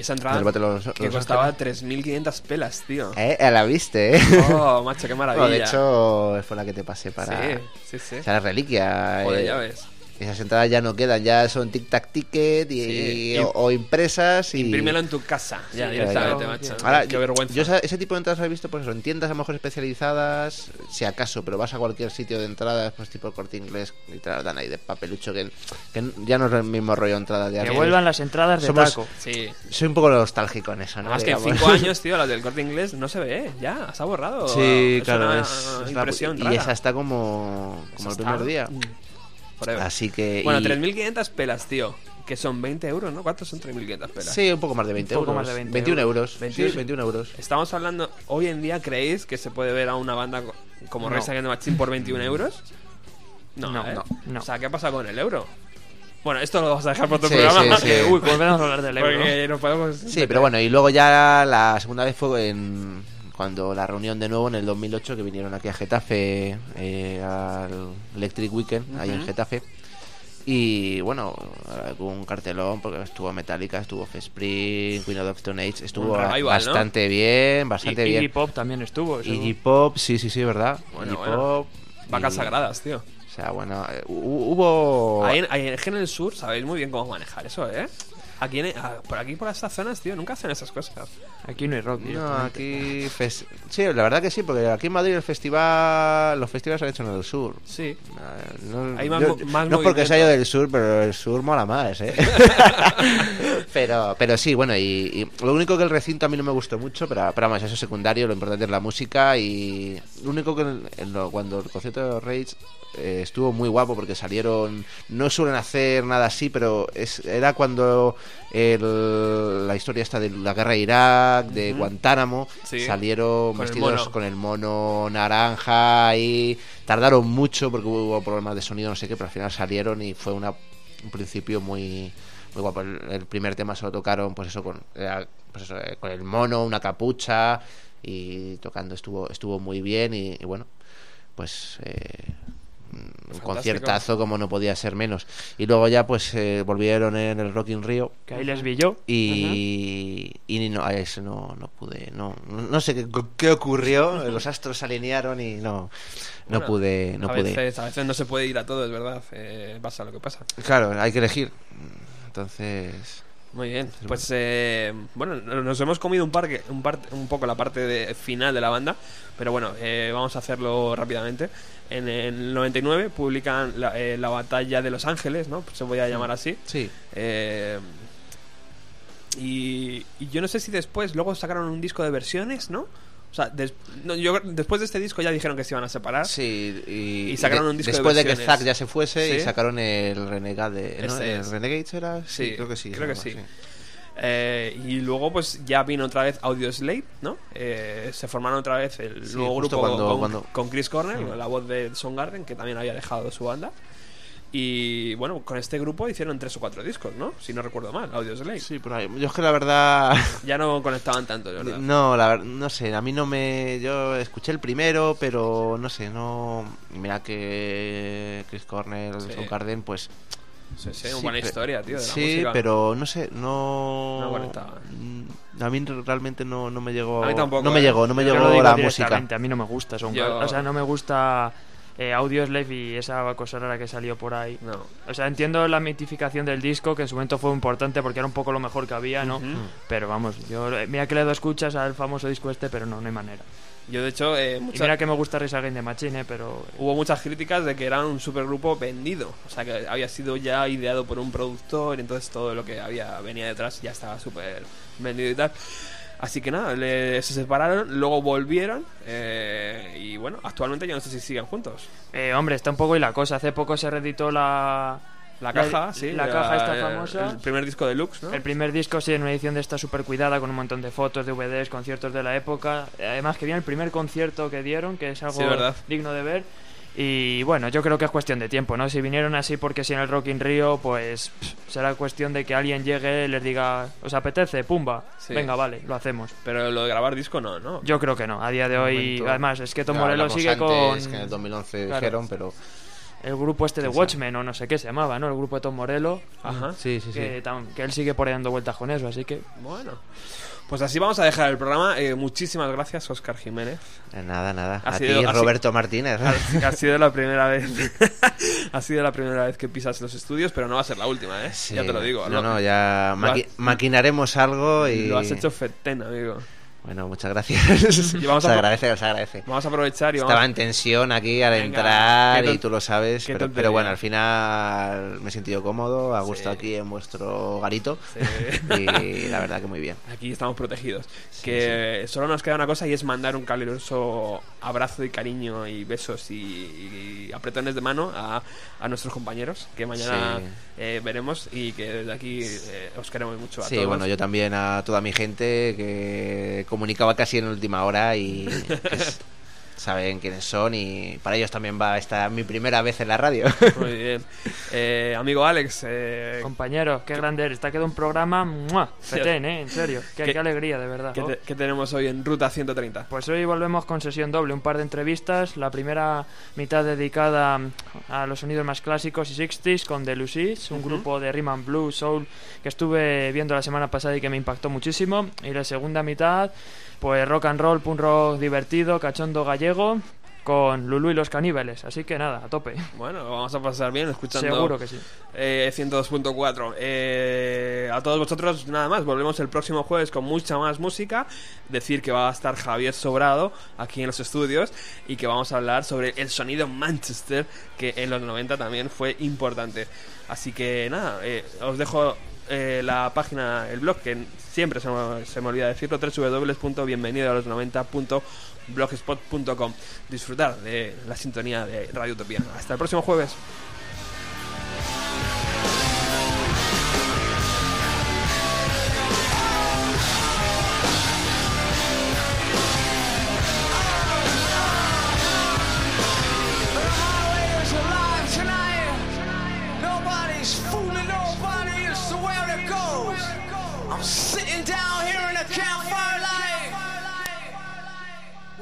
Esa entrada los- que los costaba Ángeles. 3.500 pelas, tío. Eh, la viste, eh. Oh, macho, qué maravilla. Bueno, de hecho, fue la que te pasé para. Sí, sí, sí. O sea, la reliquia. Joder, eh, ya ves. Esas entradas ya no quedan, ya son tic-tac ticket y, Sí. o, o impresas. Y... Imprímelo en tu casa, ya Sí, directamente, claro. macho. Ahora, qué yo- vergüenza. Yo ese tipo de entradas las he visto pues eso, en tiendas a lo mejor especializadas, si acaso, pero vas a cualquier sitio de entradas, pues tipo el corte inglés, y te las dan ahí de papelucho, que, que ya no es el mismo rollo de entrada de Que vuelvan las entradas de Somos- taco. Sí. Soy un poco nostálgico en eso, ¿no? Más que en. 5 años, tío, las del corte inglés no se ve, ya, se ha borrado. Sí, es claro, una es, es la- impresión y rara. esa está como, como el primer está- día. Mm, forever. Así que... Bueno, y- 3.500 pelas, tío. Que son 20 euros, ¿no? ¿Cuántos son 3.500 pelas? Sí, un poco más de 20 Un poco euros. más de 20 21 euros. 21. Sí, 21 euros. Estamos hablando, hoy en día, ¿creéis que se puede ver a una banda co- como No. The Machine por 21 euros? No, No, ¿eh? no, no. O sea, ¿qué ha pasado con el euro? Bueno, esto lo vamos a dejar para otro Sí, programa. sí, Que, sí. uy, volvemos a hablar del euro. Porque no podemos... Sí, pero bueno, y luego ya la segunda vez fue en cuando la reunión de nuevo en el 2008 que vinieron aquí a Getafe eh, al Electric Weekend, ahí en. Getafe. Y bueno, un cartelón porque estuvo Metallica, estuvo Offspring, Queen of the Stone Age, estuvo bastante bien, Y bastante Iggy bien. Pop también estuvo. eso. Iggy Pop, sí, sí, sí, verdad. Bueno, Iggy bueno. Pop. Vacas y- sagradas, tío. O sea, bueno, eh, hu- hubo Ahí, en- ahí en en el sur sabéis muy bien cómo manejar eso, ¿eh? Aquí en- ah, por aquí, por estas zonas, tío, nunca hacen esas cosas. Aquí no hay rock. No, directamente. aquí. fes- Sí, la verdad que sí, porque aquí en Madrid el festival. Los festivales se han hecho en el sur. Sí. Eh, No, Hay más yo- más no porque sea yo del sur, pero el sur mola más, ¿eh? pero, pero sí, bueno, y, y lo único que el recinto a mí no me gustó mucho, pero, pero vamos, eso es secundario, lo importante es la música y lo único que en- en lo- cuando el concierto de Rage eh, estuvo muy guapo porque salieron, no suelen hacer nada así, pero es, era cuando el- la historia esta de la guerra de Irak, de. Guantánamo, Sí. salieron Con vestidos con el mono naranja y tardaron mucho porque hubo problemas de sonido, no sé qué, pero al final salieron y fue una, un principio muy, muy guapo. El, el primer tema se lo tocaron, pues eso, con, era, pues eso, eh, con el mono, una capucha y tocando estuvo, estuvo muy bien y, y bueno, pues eh, un Fantástico. conciertazo como no podía ser menos. Y luego ya pues eh, volvieron en el Rock in Rio Que ahí les vi yo. y, y no, a ese no, no pude, no, no sé qué, qué ocurrió, los astros se alinearon y no, no Bueno, pude, no a pude. Veces, a veces no se puede ir a todo, es verdad. eh, pasa lo que pasa. Claro, hay que elegir. Entonces, Muy bien. Pues eh, bueno, nos hemos comido un, parque, un, par- un poco la parte de, final de la banda, pero bueno, eh, vamos a hacerlo rápidamente. En el 99 publican la, eh, la batalla de Los Ángeles, ¿no? Se voy a llamar así. sí, Eh, y, y yo no sé si después, luego sacaron un disco de versiones, ¿no? O sea, des- no, yo- después de este disco ya dijeron que se iban a separar. sí y, Y sacaron un disco de después de, que. Zack ya se fuese y sacaron el Renegade, ¿no? Este ¿El es. Renegades era? Sí, creo que sí. creo que sí. Eh, y luego pues ya vino otra vez Audio Slave, ¿no? Eh, se formaron otra vez el nuevo grupo cuando- con, cuando- con Chris Cornell, la voz de Soundgarden, que también había dejado su banda. Y bueno, con este grupo hicieron tres o cuatro discos, ¿no? Si no recuerdo mal, Audio Slave. Sí, por ahí. Yo es que la verdad... Ya no conectaban tanto, de verdad. No, la ver- no sé, a mí no me... Yo escuché el primero, pero no sé, no... Mira que Chris Cornell, Sí. Soundgarden, pues... Sí, sí, Sí, buena historia, tío, de la sí, música. pero no sé, no. No conectaba. Mm, A mí realmente no, no me llegó. A mí tampoco, No me eh. llegó, no me Yo llegó la música. A mí no me gusta. Son Yo- O sea, no me gusta eh, Audioslave y esa cosa rara que salió por ahí. No. O sea, entiendo la mitificación del disco, que en su momento fue importante porque era un poco lo mejor que había, ¿no? Pero vamos, yo eh, mira que le doy escuchas al famoso disco este, pero no, no hay manera. Yo, de hecho, eh, Y mucha- mira que me gusta Rise Against the Machine, eh, pero hubo muchas críticas de que era un supergrupo vendido. O sea, que había sido ya ideado por un productor, y entonces todo lo que había venía detrás ya estaba súper vendido y tal. Así que nada, le- se separaron, luego volvieron eh, y bueno, actualmente yo no sé si siguen juntos. Eh, hombre, está un poco y la cosa. Hace poco se reeditó la... La caja, sí. La caja esta eh, famosa. El primer disco deluxe, ¿no? El primer disco, sí, en una edición de esta super cuidada, con un montón de fotos, DVDs, conciertos de la época. Además, que viene el primer concierto que dieron, que es algo Sí, digno de ver. Y bueno, yo creo que es cuestión de tiempo, ¿no? Si vinieron así porque si en el Rock in Rio, pues pff, será cuestión de que alguien llegue y les diga, ¿os apetece? Pumba. Sí. Venga, vale, lo hacemos. Pero lo de grabar disco no, ¿no? Yo creo que no. A día de hoy, momento. además, es que Tom Morello sigue antes, con. que en el 2011 Claro. dijeron, pero... El grupo este de. Watchmen, o no sé qué se llamaba, ¿no? El grupo de Tom Morello. Ajá. Sí, sí, sí. Que, tam- que él sigue por ahí dando vueltas con eso, así que. Bueno. Pues así vamos a dejar el programa. Eh, muchísimas gracias, Oscar Jiménez. Eh, Nada, nada. Ha a sido- ti, ha Roberto Martínez. Ha, ha sido la primera vez. ha sido la primera vez que pisas los estudios, pero no va a ser la última, ¿eh? Sí. Ya te lo digo. No, Lo- no, ya has- maquinaremos algo y... Lo has hecho fetén, amigo. Bueno, muchas gracias. Y vamos se a agradece, se agradece. Vamos a aprovechar y vamos Estaba en tensión aquí al Venga, entrar y tú lo sabes, pero, bueno, al final me he sentido cómodo, a gusto Sí. aquí en vuestro garito Sí. y la verdad que muy bien. Aquí estamos protegidos. que solo nos queda una cosa y es mandar un caluroso abrazo y cariño y besos y, y apretones de mano a, a nuestros compañeros que mañana Sí. eh, veremos y que desde aquí eh, os queremos mucho a Sí, todos. bueno, yo también a toda mi gente que comunicaba casi en última hora y pues, saben quiénes son y para ellos también va esta mi primera vez en la radio. Muy bien. Eh, amigo Alex, eh, Compañero, qué grande eres. Te ha quedado un programa. ¡mua! Fetén, ¿eh? En serio. Qué, ¿Qué- qué alegría, de verdad. ¿qué, te- qué tenemos hoy en Ruta 130? Pues hoy volvemos con sesión doble, un par de entrevistas. La primera mitad dedicada a los sonidos más clásicos y 60s con The Lucis, un Ujú. grupo de rhythm and blues, soul, que estuve viendo la semana pasada y que me impactó muchísimo. Y la segunda mitad, pues rock and roll, punk rock divertido, cachondo gallego, con Lulu y los caníbales. Así que nada, a tope. Bueno, lo vamos a pasar bien escuchando Seguro que sí. eh, 102.4. Eh, a todos vosotros, nada más. Volvemos el próximo jueves con mucha más música. Decir que va a estar Javier Sobrado aquí en los estudios y que vamos a hablar sobre el sonido Manchester, que en los 90 también fue importante. Así que nada, eh, os dejo eh, la página, el blog, que siempre se me, se me olvida decirlo, www.bienvenido a los 90.blogspot.com. Disfrutar de la sintonía de Radio Utopía. Hasta el próximo jueves.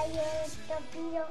Radio Utopía